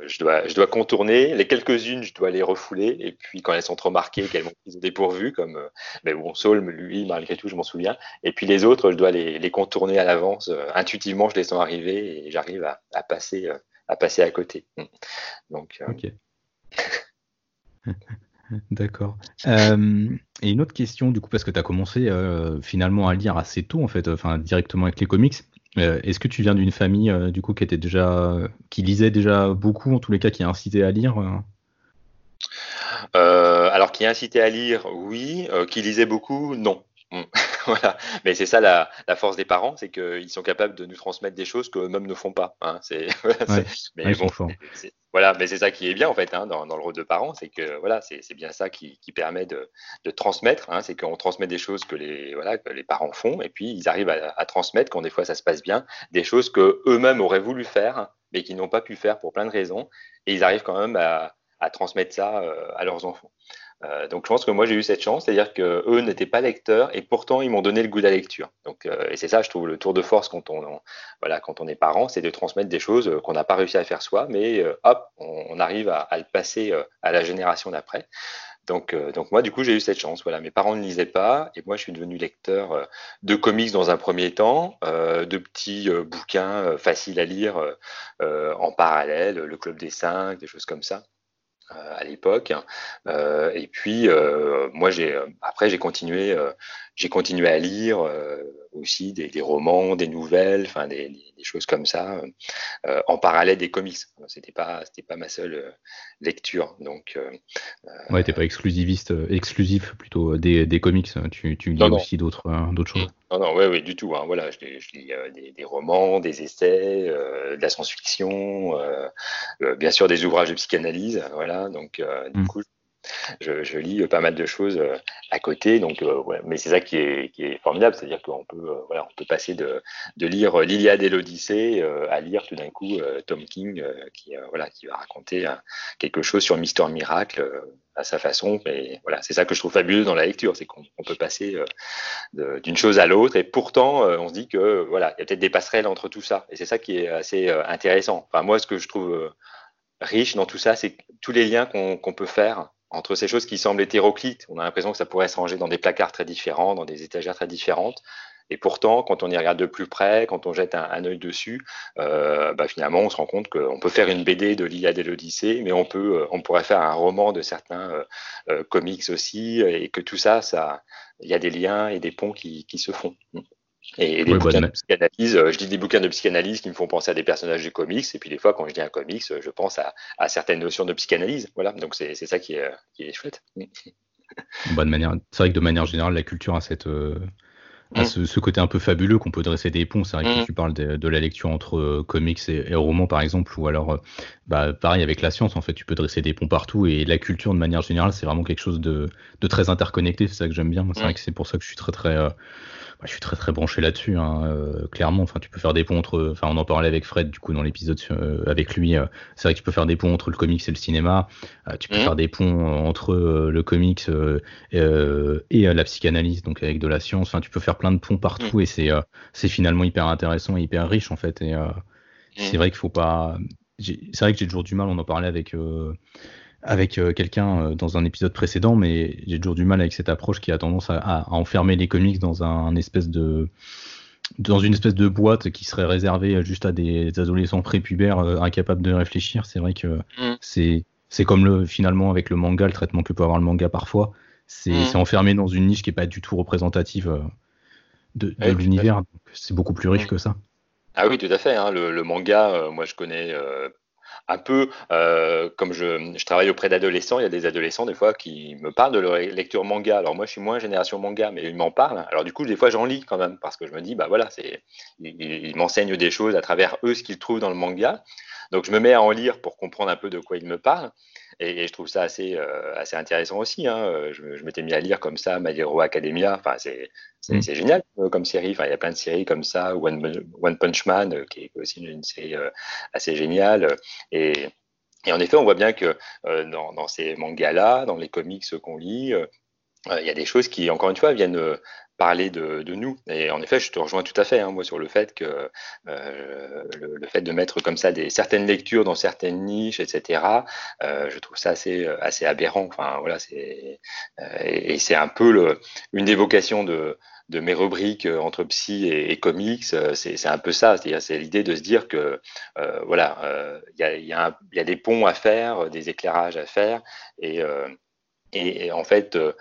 Je dois, contourner. Les quelques-unes, je dois les refouler. Et puis, quand elles sont trop marquées, qu'elles m'ont pris au dépourvu, comme euh, mais bon, lui, malgré tout, je m'en souviens. Et puis les autres, je dois les, contourner à l'avance. Euh, intuitivement, je les sens arriver et j'arrive à, euh, à passer à côté. Mm. Donc, ok. D'accord. Euh, et une autre question, du coup, parce que tu as commencé euh, finalement à lire assez tôt, en fait, enfin directement avec les comics. Euh, est-ce que tu viens d'une famille euh, du coup qui était déjà, qui lisait déjà beaucoup, en tous les cas, qui a incité à lire euh, Alors qui a incité à lire, oui. qui lisait beaucoup, non. voilà. Mais c'est ça la, la, force des parents, c'est qu'ils sont capables de nous transmettre des choses qu'eux-mêmes ne font pas. Hein. C'est, ouais, mais bon, voilà, mais c'est ça qui est bien en fait hein, dans, dans, le rôle de parent, c'est que voilà, c'est, bien ça qui, qui permet de, de transmettre. Hein, c'est qu'on transmet des choses que les voilà que les parents font, et puis ils arrivent à, à transmettre quand des fois ça se passe bien, des choses que eux-mêmes auraient voulu faire, mais qui n'ont pas pu faire pour plein de raisons, et ils arrivent quand même à, à transmettre ça euh, à leurs enfants. Euh, donc je pense que moi j'ai eu cette chance, c'est-à-dire que eux n'étaient pas lecteurs et pourtant ils m'ont donné le goût de la lecture. Donc euh, et c'est ça, je trouve le tour de force quand on, voilà quand on est parent, c'est de transmettre des choses euh, qu'on n'a pas réussi à faire soi, mais hop, on, arrive à, le passer à la génération d'après. Donc, donc moi, du coup, j'ai eu cette chance. Voilà, mes parents ne lisaient pas, et moi, je suis devenu lecteur de comics dans un premier temps, de petits bouquins faciles à lire en parallèle, le Club des Cinq, des choses comme ça à l'époque. Euh, et puis euh, moi j'ai après j'ai continué euh, j'ai continué à lire aussi des, des, romans, des nouvelles, enfin des, des, choses comme ça en parallèle des comics. C'était pas c'était pas ma seule lecture. Donc ouais, t'es pas exclusiviste, exclusif plutôt des, des comics. Tu, tu lis non, aussi d'autres d'autres choses. Non non ouais oui du tout. Hein. Voilà, je, je lis des, des, romans, des essais, de la science-fiction, bien sûr des ouvrages de psychanalyse. Voilà donc euh, du mmh. coup je, lis pas mal de choses euh, à côté, donc euh, mais c'est ça qui est, formidable, c'est-à-dire qu'on peut, euh, voilà, on peut passer de, lire l'Iliade et l'Odyssée à lire tout d'un coup Tom King qui, voilà, qui va raconter quelque chose sur Mister Miracle à sa façon. Et voilà, c'est ça que je trouve fabuleux dans la lecture, c'est qu'on peut passer d'une chose à l'autre, et pourtant on se dit que voilà, il y a peut-être des passerelles entre tout ça, et c'est ça qui est assez intéressant. Enfin moi, ce que je trouve riche dans tout ça, c'est tous les liens qu'on qu peut faire entre ces choses qui semblent hétéroclites. On a l'impression que ça pourrait se ranger dans des placards très différents, dans des étagères très différentes. Et pourtant, quand on y regarde de plus près, quand on jette un, un œil dessus, euh, bah finalement, on se rend compte qu'on peut faire une BD de l'Iliade et l'Odyssée, mais on peut, euh, on pourrait faire un roman de certains euh, comics aussi, et que tout ça, ça, il y a des liens et des ponts qui, qui se font. Et des oui, bouquins de psychanalyse, euh, je dis des bouquins de psychanalyse qui me font penser à des personnages du comics, et puis des fois, quand je dis un comics, je pense à, à certaines notions de psychanalyse. Voilà, donc c'est ça qui est, qui est chouette. Bonne manière. C'est vrai que de manière générale, la culture a cette. Euh, à ce, ce, côté un peu fabuleux qu'on peut dresser des ponts. C'est vrai que mmh. tu parles de, de, la lecture entre euh, comics et, et, romans, par exemple, ou alors, euh, bah, pareil avec la science, en fait, tu peux dresser des ponts partout. Et la culture, de manière générale, c'est vraiment quelque chose de, de très interconnecté. C'est ça que j'aime bien. C'est mmh. vrai que c'est pour ça que je suis très, très. Bah, je suis très très branché là-dessus, hein, euh, clairement. Enfin, tu peux faire des ponts entre. Enfin, on en parlait avec Fred du coup dans l'épisode euh, avec lui. Euh, c'est vrai que tu peux faire des ponts entre le comics et le cinéma. tu peux mmh. faire des ponts entre le comics et la psychanalyse, donc avec de la science. Enfin, tu peux faire plein de ponts partout mmh. et c'est c'est finalement hyper intéressant et hyper riche en fait. Et mmh. c'est vrai qu'il faut pas. C'est vrai que j'ai toujours du mal. On en parlait avec avec euh, quelqu'un euh, dans un épisode précédent, mais j'ai toujours du mal avec cette approche qui a tendance à, à enfermer les comics dans un, un, espèce de dans une espèce de boîte qui serait réservée juste à des adolescents prépubères euh, incapables de réfléchir. C'est vrai que mm. c'est c'est comme le finalement avec le manga, le traitement que peut avoir le manga parfois. C'est mm. enfermé dans une niche qui est pas du tout représentative euh, de, l'univers. C'est beaucoup plus riche mm. que ça. Ah oui, tout à fait. Hein. Le, le, manga, moi je connais un peu euh, comme je, je, travaille auprès d'adolescents, il y a des adolescents des fois qui me parlent de leur lecture manga. Alors moi je suis moins génération manga, mais ils m'en parlent. Alors du coup des fois j'en lis quand même parce que je me dis bah voilà c'est ils, ils m'enseignent des choses à travers eux ce qu'ils trouvent dans le manga. Donc je me mets à en lire pour comprendre un peu de quoi ils me parlent. Et, et je trouve ça assez, euh, assez intéressant aussi. Hein. Je, je m'étais mis à lire comme ça My Hero Academia. Enfin, c'est mm. génial euh, comme série. Enfin, il y a plein de séries comme ça. One, One Punch Man, euh, qui est aussi une, une série euh, assez géniale. Et, et, en effet, on voit bien que euh, dans, dans, ces mangas-là, dans les comics qu'on lit, il y a des choses qui, encore une fois, viennent parler de, nous. Et en effet, je te rejoins tout à fait, hein, moi, sur le fait que euh, le, fait de mettre comme ça des certaines lectures dans certaines niches, etc. Euh, je trouve ça assez assez aberrant. Enfin, voilà, euh, et, c'est un peu une des vocations de de mes rubriques entre psy et, comics, c'est un peu ça, c'est l'idée de se dire que voilà, il y a, y, y, a, des ponts à faire, des éclairages à faire, et, et, en fait, euh,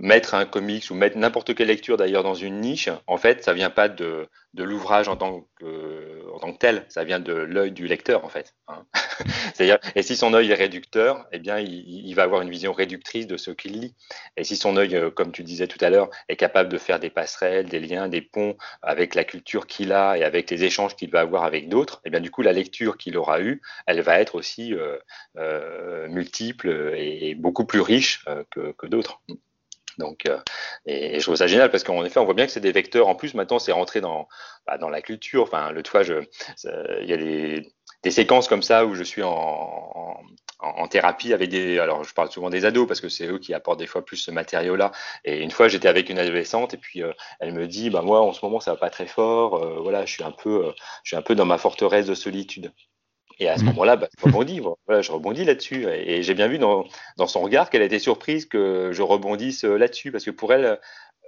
mettre un comics ou mettre n'importe quelle lecture d'ailleurs dans une niche, en fait, ça vient pas de, de l'ouvrage en tant que en tant que tel, ça vient de l'œil du lecteur en fait. Hein. C'est-à-dire, et si son œil est réducteur, eh bien, il, va avoir une vision réductrice de ce qu'il lit. Et si son œil, euh, comme tu disais tout à l'heure, est capable de faire des passerelles, des liens, des ponts avec la culture qu'il a et avec les échanges qu'il va avoir avec d'autres, eh bien, du coup, la lecture qu'il aura eue, elle va être aussi euh, euh, multiple et, beaucoup plus riche euh, que, que d'autres. Donc, euh, et, je trouve ça génial parce qu'en effet, on voit bien que c'est des vecteurs. En plus, maintenant, c'est rentré dans, bah, dans la culture. Enfin, le toit, il y a des, séquences comme ça où je suis en, en, en, thérapie avec des. Alors, je parle souvent des ados parce que c'est eux qui apportent des fois plus ce matériau-là. Et une fois, j'étais avec une adolescente et puis euh, elle me dit, bah moi, en ce moment, ça va pas très fort. Euh, voilà, je suis un peu, je suis un peu dans ma forteresse de solitude. Et à ce moment-là, bah, je rebondis, je rebondis là-dessus. Et j'ai bien vu dans, dans, son regard qu'elle était surprise que je rebondisse euh, là-dessus, parce que pour elle,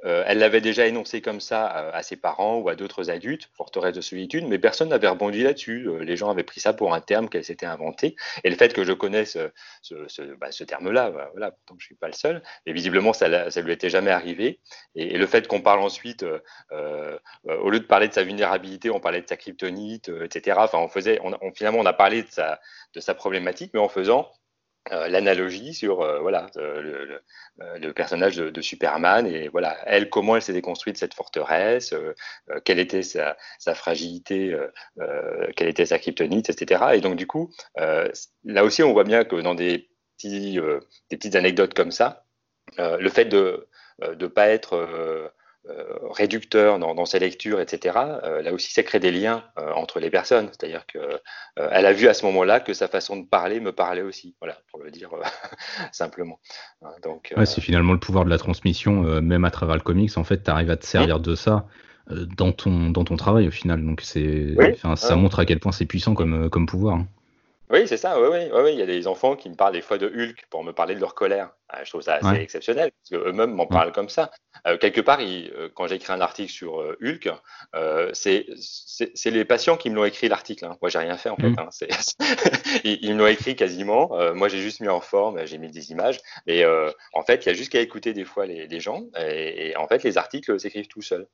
euh, elle l'avait déjà énoncé comme ça à, ses parents ou à d'autres adultes, forteresse de solitude, mais personne n'avait rebondi là-dessus. Euh, les gens avaient pris ça pour un terme qu'elle s'était inventé. Et le fait que je connaisse bah, ce terme-là, bah, voilà, pourtant je suis pas le seul, mais visiblement ça, ça lui était jamais arrivé. Et, le fait qu'on parle ensuite, euh, euh, au lieu de parler de sa vulnérabilité, on parlait de sa kryptonite, etc. Enfin, on faisait, finalement, on a parlé de sa problématique, mais en faisant euh, l'analogie sur euh, voilà euh, le, personnage de, de, Superman et voilà elle comment elle s'est déconstruite cette forteresse quelle était sa, fragilité quelle était sa kryptonite etc et donc du coup là aussi on voit bien que dans des des petites anecdotes comme ça le fait de ne pas être réducteur dans, dans, ses lectures, etc. Euh, là aussi, ça crée des liens euh, entre les personnes. C'est-à-dire que elle a vu à ce moment-là que sa façon de parler me parlait aussi. Voilà, pour le dire simplement. Hein, donc, ouais, c'est finalement le pouvoir de la transmission, même à travers le comics. En fait, tu arrives à te servir de ça dans ton dans ton travail au final. Donc c'est, ça montre à quel point c'est puissant comme comme pouvoir. Hein. Oui, c'est ça. Oui, oui, oui, Il y a des enfants qui me parlent des fois de Hulk pour me parler de leur colère. Ah, je trouve ça assez exceptionnel parce qu'eux-mêmes m'en parlent comme ça. Euh, quelque part, euh, quand j'ai écrit un article sur euh, Hulk, c'est les patients qui me l'ont écrit l'article. Hein. Moi, j'ai rien fait en fait. Mm. Hein. ils, ils, me l'ont écrit quasiment. moi, j'ai juste mis en forme, j'ai mis des images. Et en fait, il y a juste qu'à écouter des fois les, les gens. Et, en fait, les articles s'écrivent tout seuls.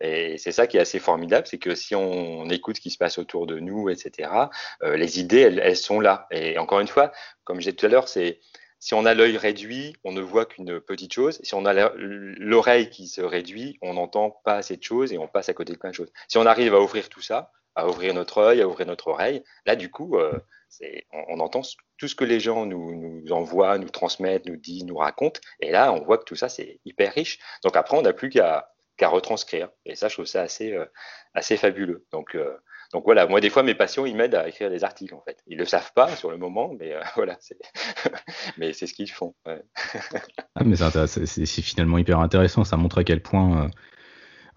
Et c'est ça qui est assez formidable, c'est que si on, écoute ce qui se passe autour de nous, etc., les idées, elles, elles sont là. Et encore une fois, comme j'ai dit tout à l'heure, c'est si on a l'œil réduit, on ne voit qu'une petite chose. Si on a l'oreille qui se réduit, on n'entend pas assez de choses et on passe à côté de plein de choses. Si on arrive à ouvrir tout ça, à ouvrir notre œil, à ouvrir notre oreille, là, du coup, euh, on, entend tout ce que les gens nous, nous, envoient, nous transmettent, nous disent, nous racontent. Et là, on voit que tout ça, c'est hyper riche. Donc après, on n'a plus qu'à retranscrire. Et ça, je trouve ça assez, euh, assez fabuleux. Donc, euh, donc voilà, moi des fois mes patients ils m'aident à écrire des articles en fait. Ils le savent pas sur le moment, mais euh, voilà, c'est mais c'est ce qu'ils font. Ouais. ah, mais c'est finalement hyper intéressant. Ça montre à quel point euh,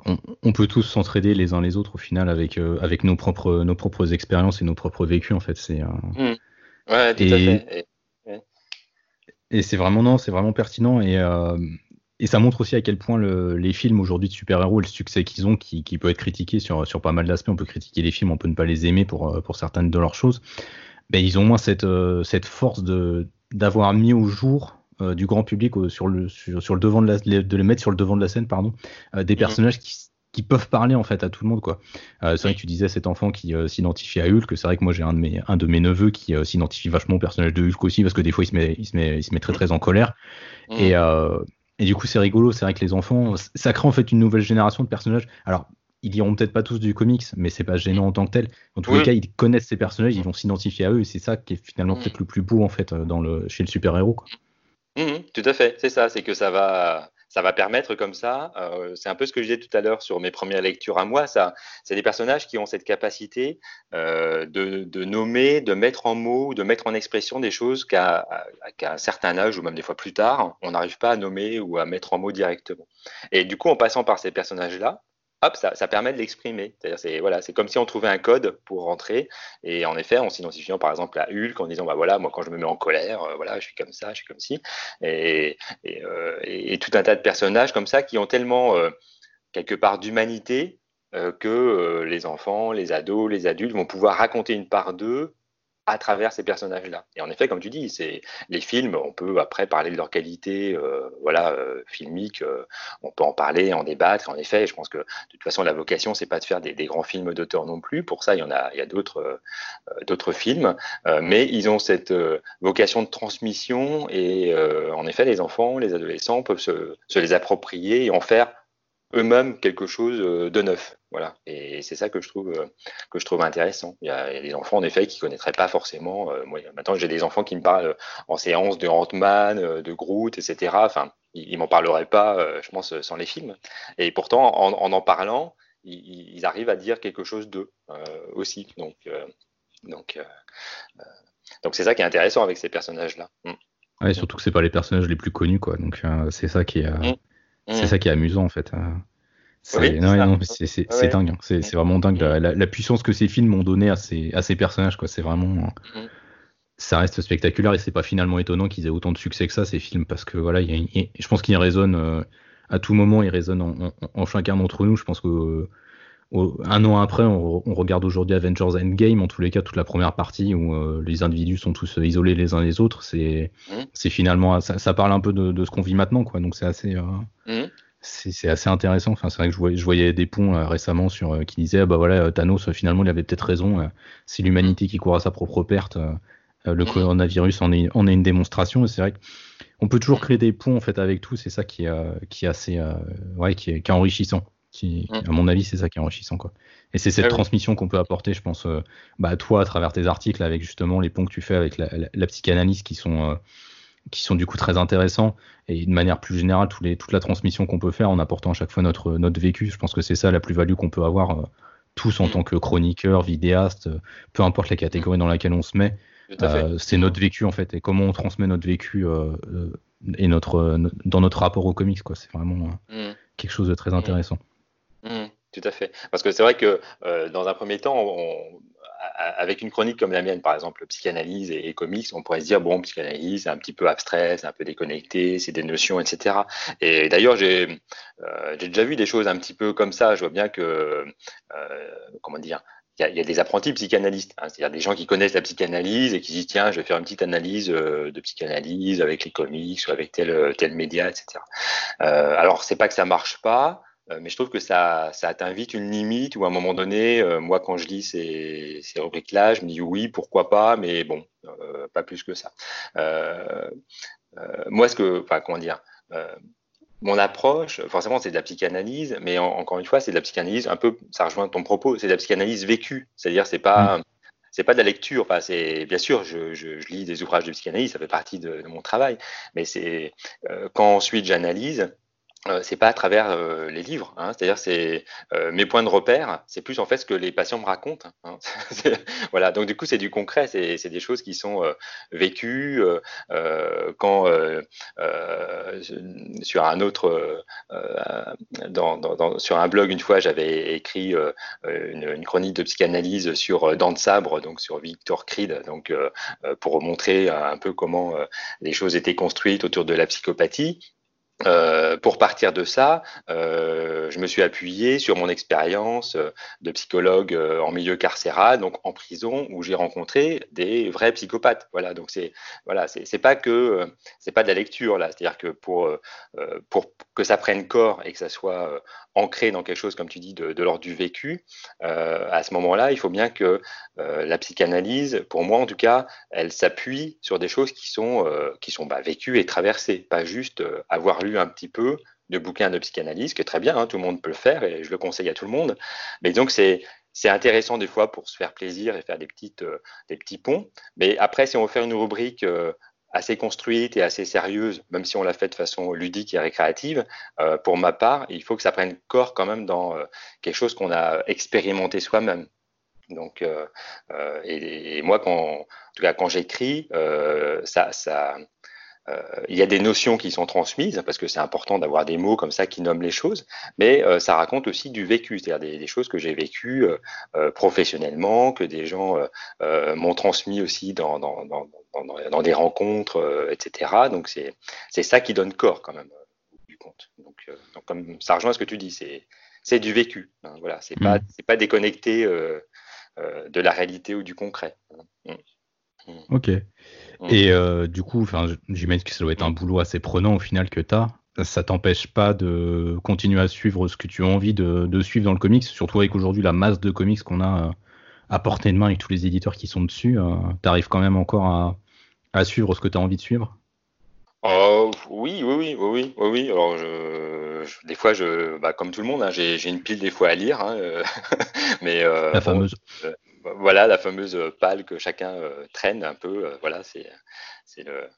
on, on, peut tous s'entraider les uns les autres au final avec euh, avec nos propres nos propres expériences et nos propres vécus en fait. C'est mmh. ouais, tout et, à fait. Et, et c'est vraiment non, c'est vraiment pertinent et et ça montre aussi à quel point le, les films aujourd'hui de super-héros et le succès qu'ils ont, qui, qui, peut être critiqué sur, sur pas mal d'aspects, on peut critiquer les films, on peut ne pas les aimer pour, euh, pour certaines de leurs choses, ben, ils ont moins cette, euh, cette force d'avoir mis au jour euh, du grand public sur, le, sur, sur, le devant de, la, de les mettre sur le devant de la scène, pardon, des mhm. personnages qui, qui peuvent parler en fait à tout le monde quoi. C'est vrai que tu disais cet enfant qui s'identifie à Hulk, c'est vrai que moi j'ai un de mes un de mes neveux qui s'identifie vachement au personnage de Hulk aussi parce que des fois il se met il se met il se met très très en colère mhm. et et du coup, c'est rigolo. C'est vrai que les enfants, ça crée en fait une nouvelle génération de personnages. Alors, ils iront peut-être pas tous du comics, mais c'est pas gênant en tant que tel. En tous les cas, ils connaissent ces personnages, ils vont s'identifier à eux, et c'est ça qui est finalement mm. peut-être le plus beau en fait dans le chez le super héros. Mm, mm, tout à fait, c'est ça, c'est que ça va ça va permettre comme ça, euh, c'est un peu ce que je disais tout à l'heure sur mes premières lectures à moi, ça, c'est des personnages qui ont cette capacité euh, de, de, nommer, de mettre en mots, de mettre en expression des choses qu'à un certain âge ou même des fois plus tard, on n'arrive pas à nommer ou à mettre en mots directement. Et du coup, en passant par ces personnages-là, hop, ça, permet de l'exprimer. C'est voilà, comme si on trouvait un code pour rentrer. Et en effet, en s'identifiant par exemple à Hulk, en disant bah voilà, moi quand je me mets en colère, euh, voilà, je suis comme ça, je suis comme ci, euh, et, tout un tas de personnages comme ça qui ont tellement euh, quelque part d'humanité que les enfants, les ados, les adultes vont pouvoir raconter une part d'eux à travers ces personnages-là. Et en effet, comme tu dis, c'est les films, on peut après parler de leur qualité, euh, voilà, euh, filmique, euh, on peut en parler, en débattre. En effet, je pense que de toute façon, la vocation, c'est pas de faire des, grands films d'auteur non plus. Pour ça, il y en a, a d'autres, d'autres films, mais ils ont cette vocation de transmission. Et en effet, les enfants, les adolescents peuvent se, les approprier et en faire eux-mêmes quelque chose de neuf. Voilà. Et c'est ça que je trouve euh, que je trouve intéressant. Il y, a, des enfants en effet qui connaîtraient pas forcément. Euh, moi, maintenant, j'ai des enfants qui me parlent en séance de Ant-Man, de Groot, etc. Enfin, ils, m'en parleraient pas, je pense, sans les films. Et pourtant, en en, parlant, ils, arrivent à dire quelque chose d'eux aussi. Donc, donc, donc c'est ça qui est intéressant avec ces personnages-là. Mm. Ouais, surtout que c'est pas les personnages les plus connus, quoi. Donc c'est ça qui est. Mm. C'est mm. ça qui est amusant en fait. C'est dingue, c'est vraiment dingue la, puissance que ces films m'ont donné à ces, à ces personnages. C'est vraiment, mm. ça reste spectaculaire et c'est pas finalement étonnant qu'ils aient autant de succès que ça ces films parce que voilà, je pense qu'ils résonnent euh, à tout moment, ils résonnent en, chacun d'entre nous. Je pense que un an après, on, regarde aujourd'hui Avengers Endgame, en tous les cas toute la première partie où euh, les individus sont tous euh, isolés les uns les autres. C'est mmh. finalement ça, parle un peu de, ce qu'on vit maintenant, quoi. Donc c'est assez euh, mmh. C'est assez intéressant. Enfin, c'est vrai que je voyais, je voyais des ponts récemment sur qui disaient bah voilà Thanos finalement il avait peut-être raison. c'est l'humanité qui court à sa propre perte. le mmh. coronavirus en est, en est une démonstration. Et c'est vrai qu'on peut toujours créer des ponts en fait avec tout. C'est ça qui est, qui est assez ouais qui est, qui est enrichissant. Qui, mm. à mon avis, c'est ça qui est enrichissant. Quoi. Et c'est cette ah transmission qu'on peut apporter, je pense, euh, bah, à toi à travers tes articles, avec justement les ponts que tu fais avec la, la, psychanalyse qui sont, euh, qui sont du coup très intéressants. Et de manière plus générale, tous les, toute la transmission qu'on peut faire en apportant à chaque fois notre, notre vécu. Je pense que c'est ça la plus-value qu'on peut avoir euh, tous en mm. tant que chroniqueur, vidéaste, peu importe la catégorie dans laquelle on se met. c'est notre vécu en fait et comment on transmet notre vécu et notre dans notre rapport aux comics quoi c'est vraiment mm. quelque chose de très intéressant Mmh, tout à fait. Parce que c'est vrai que euh, dans un premier temps, on, avec une chronique comme la mienne, par exemple, psychanalyse et, comics, on pourrait se dire, bon, psychanalyse, c'est un petit peu abstrait, c'est un peu déconnecté, c'est des notions, etc. Et d'ailleurs, j'ai euh, déjà vu des choses un petit peu comme ça. Je vois bien que, euh, comment dire, il y, a des apprentis psychanalystes, hein, c'est-à-dire des gens qui connaissent la psychanalyse et qui disent tiens, je vais faire une petite analyse de psychanalyse avec les comics ou avec tel tel média, etc. Euh, alors c'est pas que ça marche pas, euh, mais je trouve que ça, ça t'invite une limite où à un moment donné, euh, moi quand je lis ces, ces rubriques-là, je me dis oui, pourquoi pas, mais bon, euh, pas plus que ça. moi, ce que, enfin, comment dire, mon approche, forcément, c'est de la psychanalyse, mais encore une fois, c'est de la psychanalyse un peu, ça rejoint ton propos, c'est de la psychanalyse vécue, c'est-à-dire c'est pas mmh. c'est pas de la lecture. Enfin, c'est bien sûr, je, je, je, lis des ouvrages de psychanalyse, ça fait partie de, de mon travail, mais c'est quand ensuite j'analyse, euh, c'est pas à travers euh, les livres, hein, c'est-à-dire c'est euh, mes points de repère, c'est plus en fait ce que les patients me racontent. Hein. voilà, donc du coup c'est du concret, c'est des choses qui sont vécues. quand sur un autre, dans, dans, sur un blog une fois j'avais écrit une, une, chronique de psychanalyse sur Dents de sabre, donc sur Victor Creed, donc pour montrer un peu comment les choses étaient construites autour de la psychopathie. Euh, pour partir de ça, euh, je me suis appuyé sur mon expérience euh, de psychologue en milieu carcéral, donc en prison, où j'ai rencontré des vrais psychopathes. Voilà, donc c'est voilà, c'est pas que c'est pas de la lecture là, c'est-à-dire que pour pour que ça prenne corps et que ça soit ancré dans quelque chose, comme tu dis, de, l'ordre du vécu, à ce moment-là, il faut bien que la psychanalyse, pour moi en tout cas, elle s'appuie sur des choses qui sont qui sont bah, vécues et traversées, pas juste avoir lu un petit peu de bouquins de psychanalyse, qui est très bien, hein, tout le monde peut le faire et je le conseille à tout le monde. Mais donc c'est c'est intéressant des fois pour se faire plaisir et faire des petites euh, des petits ponts. Mais après, si on veut faire une rubrique euh, assez construite et assez sérieuse, même si on l'a fait de façon ludique et récréative, pour ma part, il faut que ça prenne corps quand même dans quelque chose qu'on a expérimenté soi-même. Donc, et, moi, quand, en tout cas, quand j'écris, ça, ça, euh, il y a des notions qui sont transmises parce que c'est important d'avoir des mots comme ça qui nomment les choses, mais euh, ça raconte aussi du vécu, c'est-à-dire des, choses que j'ai vécues euh, professionnellement, que des gens m'ont transmis aussi dans, dans, dans, dans, des rencontres, etc. Donc c'est ça qui donne corps quand même du compte. Donc, donc, comme ça rejoint ce que tu dis, c'est du vécu. Hein, voilà, c'est pas mmh. c'est pas déconnecté de la réalité ou du concret. Hein. Mmh. Ok. Mm. Et euh, du coup, j'imagine que ça doit être un boulot assez prenant au final que tu as. Ça t'empêche pas de continuer à suivre ce que tu as envie de, suivre dans le comics, surtout avec aujourd'hui la masse de comics qu'on a euh, à portée de main avec tous les éditeurs qui sont dessus. Euh, tu arrives quand même encore à, suivre ce que tu as envie de suivre? Oh, oui, oui, oui, oui, oui, oui. Alors, des fois, je, bah, comme tout le monde, hein, j'ai une pile des fois à lire, hein, mais la fameuse voilà la fameuse palle que chacun euh, traîne un peu. Euh, voilà, c'est le,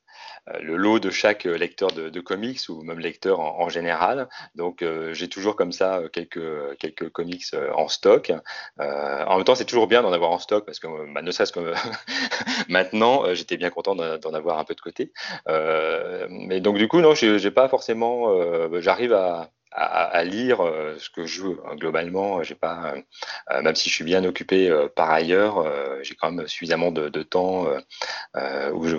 euh, le, lot de chaque lecteur de, comics ou même lecteur en, général. Donc j'ai toujours comme ça quelques quelques comics en stock. en même temps, c'est toujours bien d'en avoir en stock parce que bah, ne serait-ce que maintenant, j'étais bien content d'en avoir un peu de côté. mais donc du coup, non, j'ai pas forcément. J'arrive à à, lire euh, ce que je veux. Hein, globalement, j'ai pas, euh, même si je suis bien occupé euh, par ailleurs, j'ai quand même suffisamment de, de temps où je,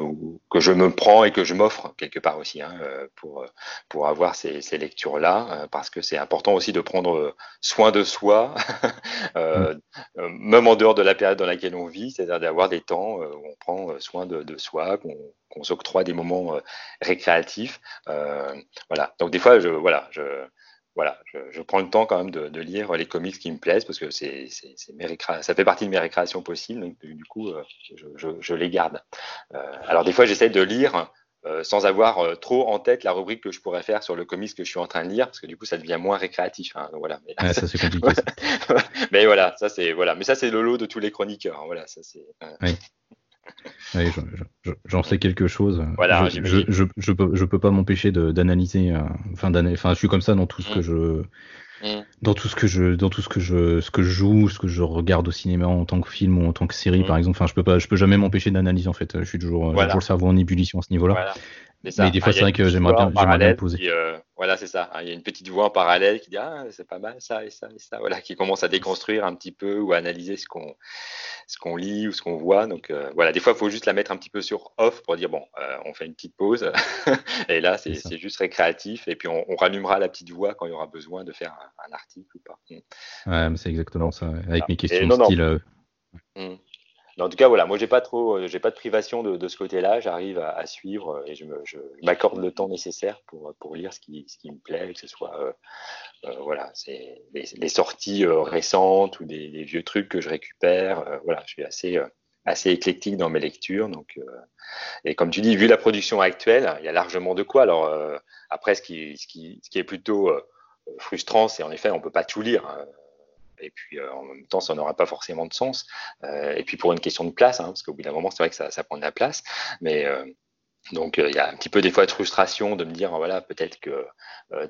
que je me prends et que je m'offre quelque part aussi hein, pour pour avoir ces, ces lectures là, parce que c'est important aussi de prendre soin de soi, même en dehors de la période dans laquelle on vit, c'est-à-dire d'avoir des temps où on prend soin de, de soi, qu'on qu'on s'octroie des moments récréatifs. Euh, voilà. Donc des fois, je, voilà, je, voilà, je, prends le temps quand même de, lire les comics qui me plaisent parce que c'est, ça fait partie de mes récréations possibles. Donc, du coup, euh, je, les garde. Euh, alors, des fois, j'essaie de lire euh, sans avoir trop en tête la rubrique que je pourrais faire sur le comics que je suis en train de lire parce que du coup, ça devient moins récréatif. Hein, voilà. Mais, ça, c'est compliqué. mais voilà, ça, c'est, voilà. Mais ça, c'est le lot de tous les chroniqueurs. Hein, voilà, ça, c'est. Oui. Oui, j'en sais quelque chose. Voilà, je, je, je, peux, je peux pas m'empêcher d'analyser. Euh, enfin, enfin, je suis comme ça dans tout ce que mm. je, mm. dans tout ce que je, dans tout ce que je, ce que je joue, ce que je regarde au cinéma en tant que film ou en tant que série, mm. par exemple. Enfin, je peux pas, je peux jamais m'empêcher d'analyser en fait. Je suis toujours, toujours le cerveau en ébullition à ce niveau-là. Mais des fois, c'est vrai que j'aimerais bien, bien poser. Euh, voilà, c'est ça. Hein, il y a une petite voix en parallèle qui dit ah c'est pas mal ça et ça et ça. Voilà, qui commence à déconstruire un petit peu ou à analyser ce qu'on ce qu'on lit ou ce qu'on voit. Donc euh, voilà, des fois, il faut juste la mettre un petit peu sur off pour dire bon, euh, on fait une petite pause. et là, c'est juste récréatif. Et puis on, rallumera la petite voix quand il y aura besoin de faire un, article ou pas. Mm. Ouais, c'est exactement ça. Avec mes questions de style. En tout cas, voilà, moi j'ai pas trop, euh, j'ai pas de privation de, ce côté-là. J'arrive à, suivre et je, m'accorde le temps nécessaire pour, pour lire ce qui, ce qui me plaît, que ce soit, euh, euh, voilà, c'est les, sorties récentes ou des, vieux trucs que je récupère. voilà, je suis assez assez éclectique dans mes lectures. Donc, et comme tu dis, vu la production actuelle, il y a largement de quoi. Alors après, ce qui, ce qui, ce qui est plutôt frustrant, c'est en effet, on peut pas tout lire. Hein et puis euh, en même temps, ça n'aura pas forcément de sens. Euh, et puis pour une question de place, hein, parce qu'au bout d'un moment, c'est vrai que ça, ça, prend de la place, mais euh, donc il y a un petit peu des fois de frustration de me dire voilà peut-être que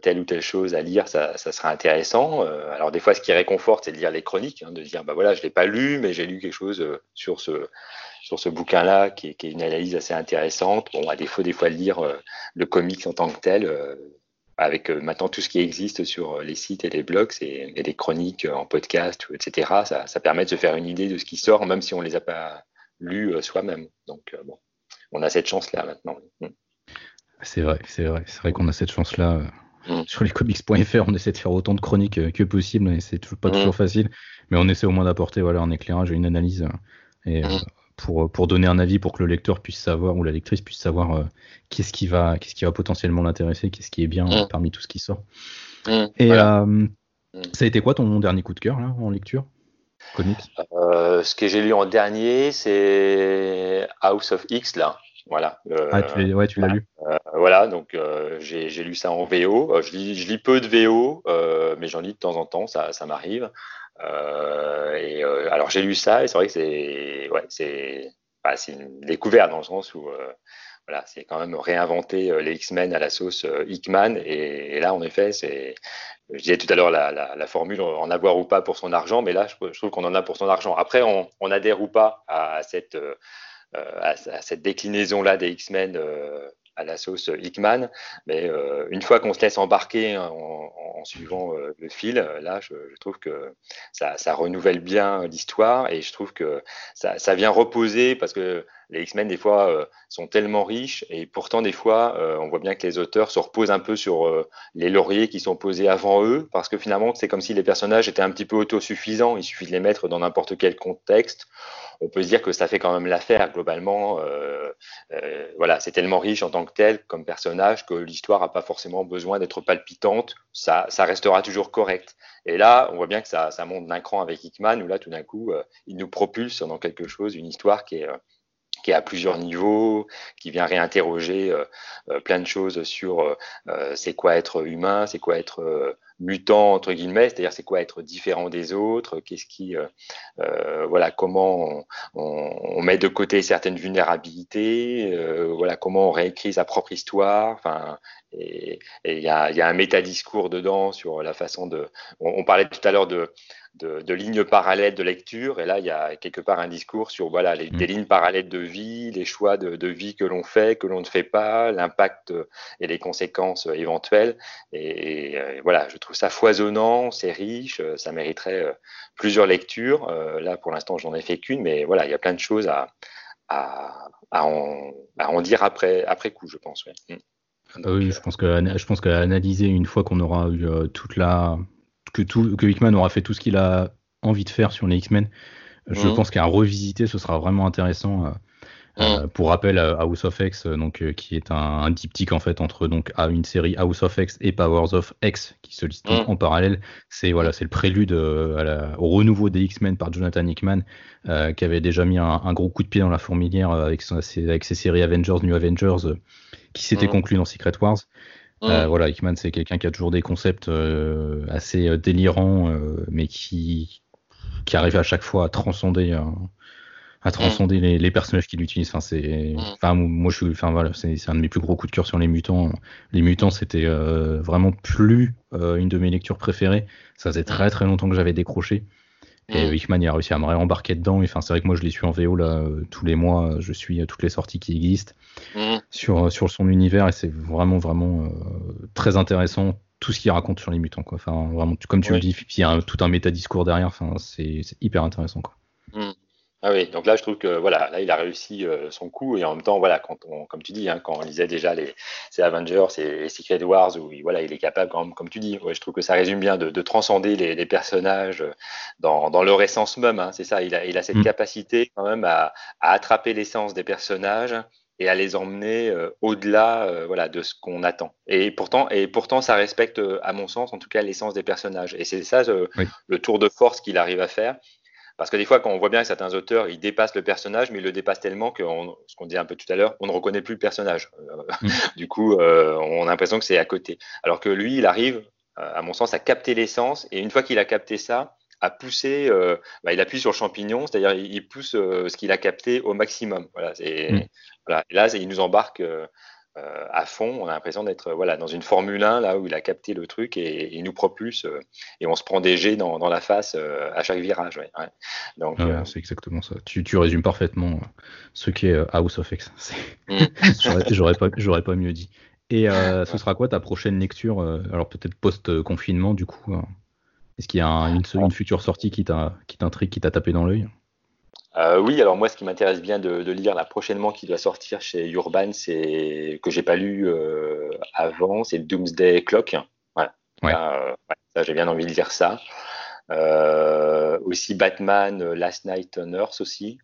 telle ou telle chose à lire ça, ça sera intéressant. alors des fois ce qui réconforte c'est de lire les chroniques, hein, de dire bah voilà je l'ai pas lu mais j'ai lu quelque chose sur ce sur ce bouquin là qui qui est, une analyse assez intéressante. Bon à défaut des fois de lire le comics en tant que tel avec euh, maintenant tout ce qui existe sur euh, les sites et les blogs et, les chroniques euh, en podcast, etc., ça, ça, permet de se faire une idée de ce qui sort, même si on ne les a pas lus soi-même. Donc, bon, on a cette chance-là maintenant. Mm. C'est vrai, c'est vrai, c'est vrai qu'on a cette chance-là. Mm. Sur lescomics.fr, on essaie de faire autant de chroniques que possible, et c'est pas mm. toujours facile, mais on essaie au moins d'apporter voilà, un éclairage et une analyse. Et pour, pour donner un avis pour que le lecteur puisse savoir ou la lectrice puisse savoir euh, qu'est-ce qui va qu'est-ce qui va potentiellement l'intéresser, qu'est-ce qui est bien mm. parmi tout ce qui sort. Mm. Et euh, mm. ça a été quoi ton dernier coup de cœur là en lecture? Comics? Euh, Ce que j'ai lu en dernier, c'est House of X là. Voilà. ah, tu l'as ouais, tu l'as lu. voilà, donc j'ai lu ça en VO. Je lis, je lis peu de VO, mais j'en lis de temps en temps, ça, ça m'arrive. Euh, euh, alors j'ai lu ça et c'est vrai que c'est ouais, c'est bah, une découverte dans le sens où euh, voilà, c'est quand même réinventer les X-Men à la sauce Hickman. Et, là, en effet, c'est, je disais tout à l'heure la, formule en avoir ou pas pour son argent, mais là, je, trouve qu'on en a pour son argent. Après, on, on adhère ou pas à cette à, cette déclinaison-là des X-Men à la sauce Hickman. Mais euh, une fois qu'on se laisse embarquer en, en suivant euh, le fil, là, je, je trouve que ça, ça, renouvelle bien l'histoire et je trouve que ça, ça, vient reposer parce que les X-Men, des fois, euh, sont tellement riches et pourtant, des fois, euh, on voit bien que les auteurs se reposent un peu sur les lauriers qui sont posés avant eux parce que finalement, c'est comme si les personnages étaient un petit peu autosuffisants. Il suffit de les mettre dans n'importe quel contexte on peut se dire que ça fait quand même l'affaire globalement. Euh, euh, voilà, c'est tellement riche en tant que tel comme personnage que l'histoire n'a pas forcément besoin d'être palpitante. Ça, restera toujours correct. Et là, on voit bien que ça, ça monte d'un cran avec Hickman où là, tout d'un coup, euh, il nous propulse dans quelque chose, une histoire qui est qui est à plusieurs niveaux, qui vient réinterroger plein de choses sur c'est quoi être humain, c'est quoi être mutant entre guillemets, c'est-à-dire c'est quoi être différent des autres, qu'est-ce qui, euh, euh, voilà, comment on, met de côté certaines vulnérabilités, euh, voilà, comment on réécrit sa propre histoire, enfin, et il y a, y a, un métadiscours dedans sur la façon de, on parlait tout à l'heure de de, de, lignes parallèles de lecture. Et là, il y a quelque part un discours sur voilà les, des mm. lignes parallèles de vie, les choix de, de vie que l'on fait, que l'on ne fait pas, l'impact et les conséquences éventuelles. Et, voilà, je trouve ça foisonnant, c'est riche, ça mériterait euh, plusieurs lectures. Euh, là, pour l'instant, j'en ai fait qu'une, mais voilà, il y a plein de choses à, à, à, en, à en, dire après, après coup, je pense. Mm. Ah oui, je pense que je pense qu'à analyser une fois qu'on aura eu euh, toute la que, tout, que Hickman aura fait tout ce qu'il a envie de faire sur les X-Men. Je mhm. pense qu'à revisiter, ce sera vraiment intéressant. Euh, euh, mhm. pour rappel, euh, House of X, donc qui est un, un, diptyque en fait entre donc une série House of X et Powers of X qui se listent mhm. en parallèle. C'est voilà, c'est le prélude au renouveau des X-Men par Jonathan Hickman, qui avait déjà mis un, gros coup de pied dans la fourmilière avec, avec ses séries Avengers, New Avengers, qui s'était conclu dans Secret Wars. Euh, voilà, Hickman, c'est quelqu'un qui a toujours des concepts euh, assez euh, délirants, mais qui, qui arrive à chaque fois à transcender, à transcender les, les, personnages qu'il utilise. Enfin, c'est, enfin, moi, je suis, enfin voilà, c'est, un de mes plus gros coups de cœur sur les mutants. Les mutants, c'était vraiment plus une de mes lectures préférées. Ça faisait très très longtemps que j'avais décroché. Et Hickman, il a réussi à me réembarquer dedans. Enfin, c'est vrai que moi, je les suis en VO là tous les mois. Je suis toutes les sorties qui existent sur sur son univers et c'est vraiment vraiment très intéressant tout ce qu'il raconte sur les mutants quoi. Enfin, vraiment, comme tu le dis, il y a tout un métadiscours derrière. Enfin, c'est hyper intéressant quoi. Mmh. Ah oui, donc là je trouve que voilà, là il a réussi son coup et en même temps voilà, quand on, comme tu dis, hein, quand on lisait déjà les, ces Avengers et Secret Wars où voilà, il est capable quand même, comme tu dis, ouais, je trouve que ça résume bien de, de transcender les, les, personnages dans, dans leur essence même. Hein, c'est ça, il a, il a cette mmh. capacité quand même à, à attraper l'essence des personnages et à les emmener au-delà voilà de ce qu'on attend. Et pourtant et pourtant ça respecte à mon sens en tout cas l'essence des personnages et c'est ça le tour de force qu'il arrive à faire parce que des fois, quand on voit bien que certains auteurs, ils dépassent le personnage, mais ils le dépassent tellement que, ce qu'on disait un peu tout à l'heure, on ne reconnaît plus le personnage. Euh, mm. du coup, euh, on a l'impression que c'est à côté. Alors que lui, il arrive, euh, à mon sens, à capter l'essence, et une fois qu'il a capté ça, à pousser, bah, il appuie sur le champignon, c'est-à-dire il pousse ce qu'il a capté au maximum. Voilà, mm. voilà. Et là, il nous embarque euh, à fond. On a l'impression d'être voilà dans une Formule 1 là où il a capté le truc et, il nous propulse euh, et on se prend des jets dans, dans la face euh, à chaque virage. Ouais, Donc ah c'est exactement ça. Tu, tu résumes parfaitement ce qu'est House of X. Mm. j'aurais pas j'aurais pas mieux dit. Et ce sera quoi ta prochaine lecture Alors peut-être post confinement du coup. Est-ce qu'il y a une, une, future sortie qui t'a qui t'intrigue, qui t'a tapé dans l'œil? Euh, oui, alors moi, ce qui m'intéresse bien de, de, lire là prochainement, qui doit sortir chez Urban, c'est que j'ai pas lu euh, avant, c'est Doomsday Clock. Voilà. Ouais. Euh, ça, j'ai bien envie de lire ça. Aussi Batman Last Night on Earth aussi,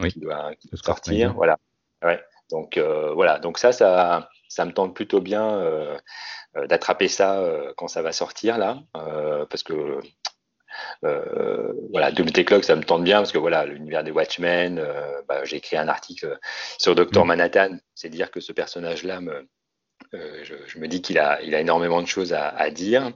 oui. qui doit, qui doit sortir. Voilà. Ouais. Donc voilà. Donc ça, ça, ça me tente plutôt bien d'attraper ça quand ça va sortir là, parce que euh, voilà, Doomsday Clock, ça me tente bien parce que voilà, l'univers des Watchmen, euh, bah, j'ai écrit un article sur Dr. Mm. Manhattan, c'est dire que ce personnage-là me, euh, je, me dis qu'il a, il a énormément de choses à, dire.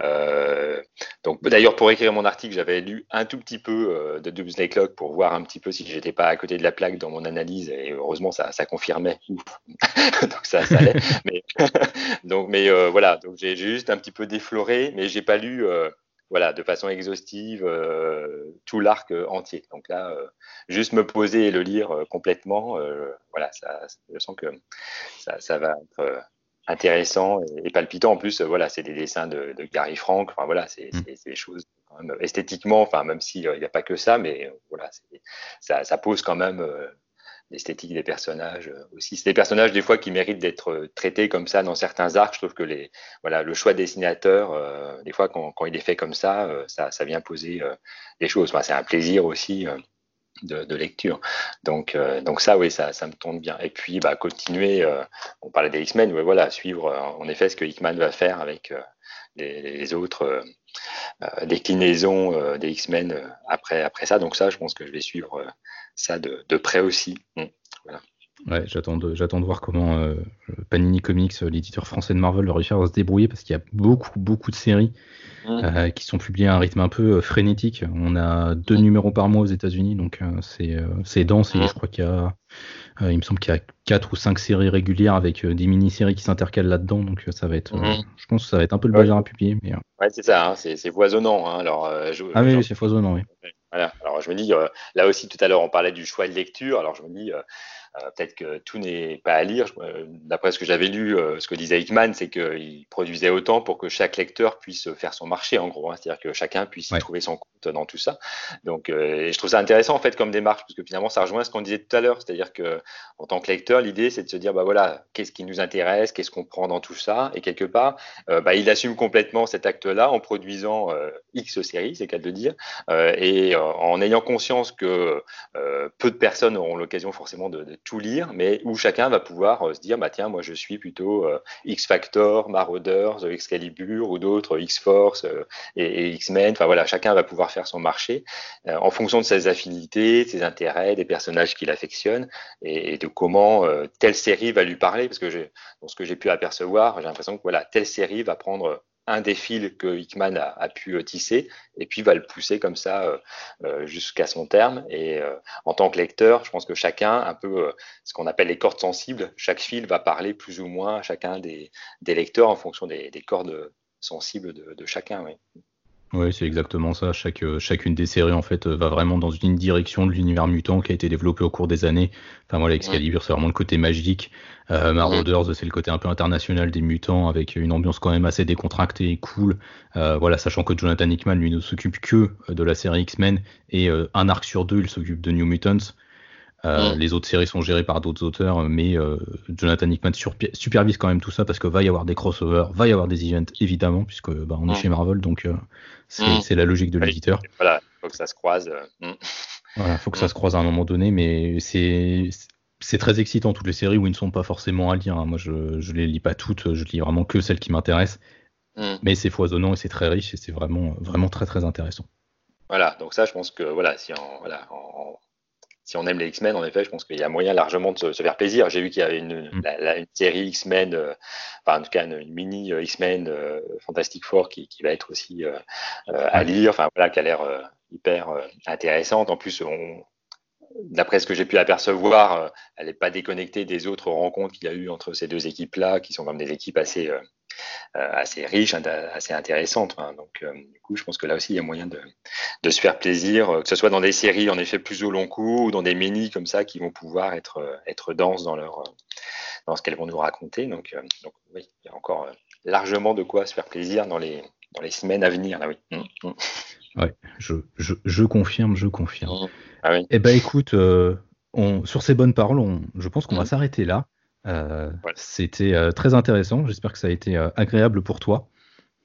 Euh, donc, d'ailleurs, pour écrire mon article, j'avais lu un tout petit peu euh, de Dubs Clock pour voir un petit peu si j'étais pas à côté de la plaque dans mon analyse. Et heureusement, ça, ça confirmait. donc ça, ça allait. mais, donc, mais voilà. Donc j'ai juste un petit peu défloré, mais j'ai pas lu voilà, de façon exhaustive tout l'arc entier. Donc là, juste me poser et le lire complètement, voilà, ça, je sens que ça, ça va être intéressant et, palpitant. En plus, voilà, c'est des dessins de, Gary Frank. Enfin voilà, c'est mm. des choses quand même esthétiquement. Enfin même s'il n'y a pas que ça, mais voilà, ça, ça, pose quand même euh, l'esthétique des personnages aussi. C'est des personnages des fois qui méritent d'être traités comme ça dans certains arcs. Je trouve que les voilà le choix dessinateur, euh, des fois quand, il est fait comme ça, euh, ça, vient poser des choses. C'est un plaisir aussi de, lecture. Donc, euh, ça, oui, ça, ça me tombe bien. Et puis, bah, continuer, euh, on parlait des X-Men, voilà, suivre euh, en effet ce que Hickman va faire avec les, autres déclinaisons des X-Men après, après ça. Donc ça, je pense que je vais suivre ça de, près aussi. Voilà. Ouais, j'attends de, j'attends de voir comment Panini Comics, l'éditeur français de Marvel, va réussir à se débrouiller parce qu'il y a beaucoup, beaucoup de séries Mmh. Euh, qui sont publiés à un rythme un peu euh, frénétique. On a deux mmh. numéros par mois aux États-Unis, donc euh, c'est c'est dense et mmh. je crois qu'il y a, il me semble qu'il y a quatre ou cinq séries régulières avec des mini-séries qui s'intercalent là-dedans, donc ça va être, je pense que ça va être un peu le bazar à publier. Mais, ouais, c'est ça, hein, c'est foisonnant. Hein, alors, ah oui, c'est foisonnant, oui. Voilà. Alors je me dis, là aussi tout à l'heure on parlait du choix de lecture, alors je me dis euh, peut-être que tout n'est pas à lire. Euh, d'après ce que j'avais lu, euh, ce que disait Hickman, c'est qu'il produisait autant pour que chaque lecteur puisse faire son marché, en gros. Hein. C'est-à-dire que chacun puisse trouver son compte dans tout ça. Donc, et je trouve ça intéressant, en fait, comme démarche, parce que finalement, ça rejoint ce qu'on disait tout à l'heure. C'est-à-dire que, en tant que lecteur, l'idée, c'est de se dire, bah voilà, qu'est-ce qui nous intéresse, qu'est-ce qu'on prend dans tout ça, et quelque part, bah, il assume complètement cet acte-là en produisant X séries, c'est qu'à le dire, et en ayant conscience que peu de personnes auront l'occasion forcément de, de tout lire, mais où chacun va pouvoir euh, se dire, bah tiens, moi je suis plutôt euh, X Factor, Marauders, Excalibur ou d'autres X Force euh, et, X-Men. Enfin voilà, chacun va pouvoir faire son marché en fonction de ses affinités, de ses intérêts, des personnages qu'il affectionne et, de comment telle série va lui parler. Parce que dans ce que j'ai pu apercevoir, j'ai l'impression que voilà, telle série va prendre un des fils que Hickman a, pu euh, tisser et puis va le pousser comme ça euh, euh, jusqu'à son terme. Et en tant que lecteur, je pense que chacun, un peu ce qu'on appelle les cordes sensibles, chaque fil va parler plus ou moins à chacun des, lecteurs en fonction des, cordes sensibles de, chacun. Oui, c'est exactement ça. Chaque, euh, chacune des séries en fait euh, va vraiment dans une direction de l'univers mutant qui a été développé au cours des années. Enfin voilà, Excalibur, c'est vraiment le côté magique. Euh, Marauders, c'est le côté un peu international des mutants avec une ambiance quand même assez décontractée et cool. Euh, voilà, sachant que Jonathan Hickman lui ne s'occupe que de la série X-Men et un arc sur deux, il s'occupe de New Mutants. Euh, les autres séries sont gérées par d'autres auteurs, mais euh, Jonathan Hickman supervise quand même tout ça parce que va y avoir des crossovers, va y avoir des events évidemment, puisque bah, on est chez Marvel, donc euh, c'est la logique de l'éditeur. Voilà, faut que ça se croise. Voilà, faut que ça se croise à un moment donné, mais c'est c'est très excitant toutes les séries où ils ne sont pas forcément à lire. Hein. Moi, je je les lis pas toutes, je lis vraiment que celles qui m'intéressent. Mais c'est foisonnant et c'est très riche et c'est vraiment vraiment très très intéressant. Voilà, donc ça, je pense que voilà, si en, voilà, en, si on aime les X-Men, en effet, je pense qu'il y a moyen largement de se, faire plaisir. J'ai vu qu'il y avait une, mm. une série X-Men, euh, enfin en tout cas une, mini euh, X-Men euh, Fantastic Four qui, qui, va être aussi à lire, enfin voilà, qui a l'air hyper intéressante. En plus, on, d'après ce que j'ai pu apercevoir, elle n'est pas déconnectée des autres rencontres qu'il y a eu entre ces deux équipes-là, qui sont comme des équipes assez assez riche, assez intéressante. Hein. Donc, euh, du coup, je pense que là aussi, il y a moyen de, de, se faire plaisir, euh, que ce soit dans des séries en effet plus au long cours ou dans des mini comme ça qui vont pouvoir être, être denses dans, leur, dans ce qu'elles vont nous raconter. Donc, donc, oui, il y a encore largement de quoi se faire plaisir dans les, dans les semaines à venir. Là, oui. Mmh, mmh. Ouais, je, je, je, confirme, je confirme. Mmh. Ah oui. Eh ben, écoute, on, sur ces bonnes paroles, on, je pense qu'on va s'arrêter là. Euh, c'était euh, très intéressant. J'espère que ça a été euh, agréable pour toi.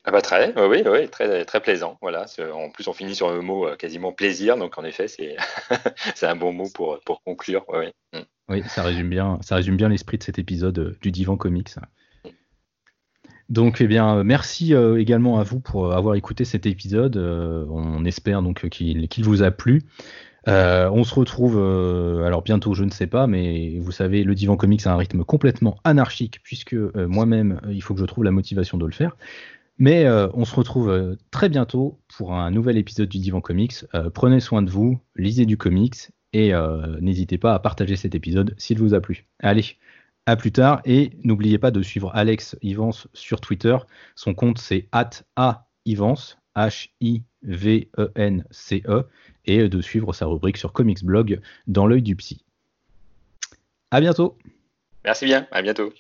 Ah bah très, oui, oui, très, très plaisant. Voilà. En plus, on finit sur un mot quasiment plaisir, donc en effet, c'est c'est un bon mot pour, pour conclure. Mm. Oui, ça résume bien, ça résume bien l'esprit de cet épisode du Divan Comics. Donc, eh bien, merci également à vous pour avoir écouté cet épisode. on espère donc qu'il vous a plu. On se retrouve alors bientôt, je ne sais pas, mais vous savez, le divan comics a un rythme complètement anarchique puisque moi-même, il faut que je trouve la motivation de le faire. Mais on se retrouve très bientôt pour un nouvel épisode du Divan Comics. prenez soin de vous, lisez du comics et n'hésitez pas à partager cet épisode s'il vous a plu. Allez, à plus tard et n'oubliez pas de suivre Alex Ivance sur Twitter. Son compte c'est @ivance H-I-V-E-N-C-E et de suivre sa rubrique sur Comics Blog dans l'œil du psy. À bientôt. Merci bien, à bientôt.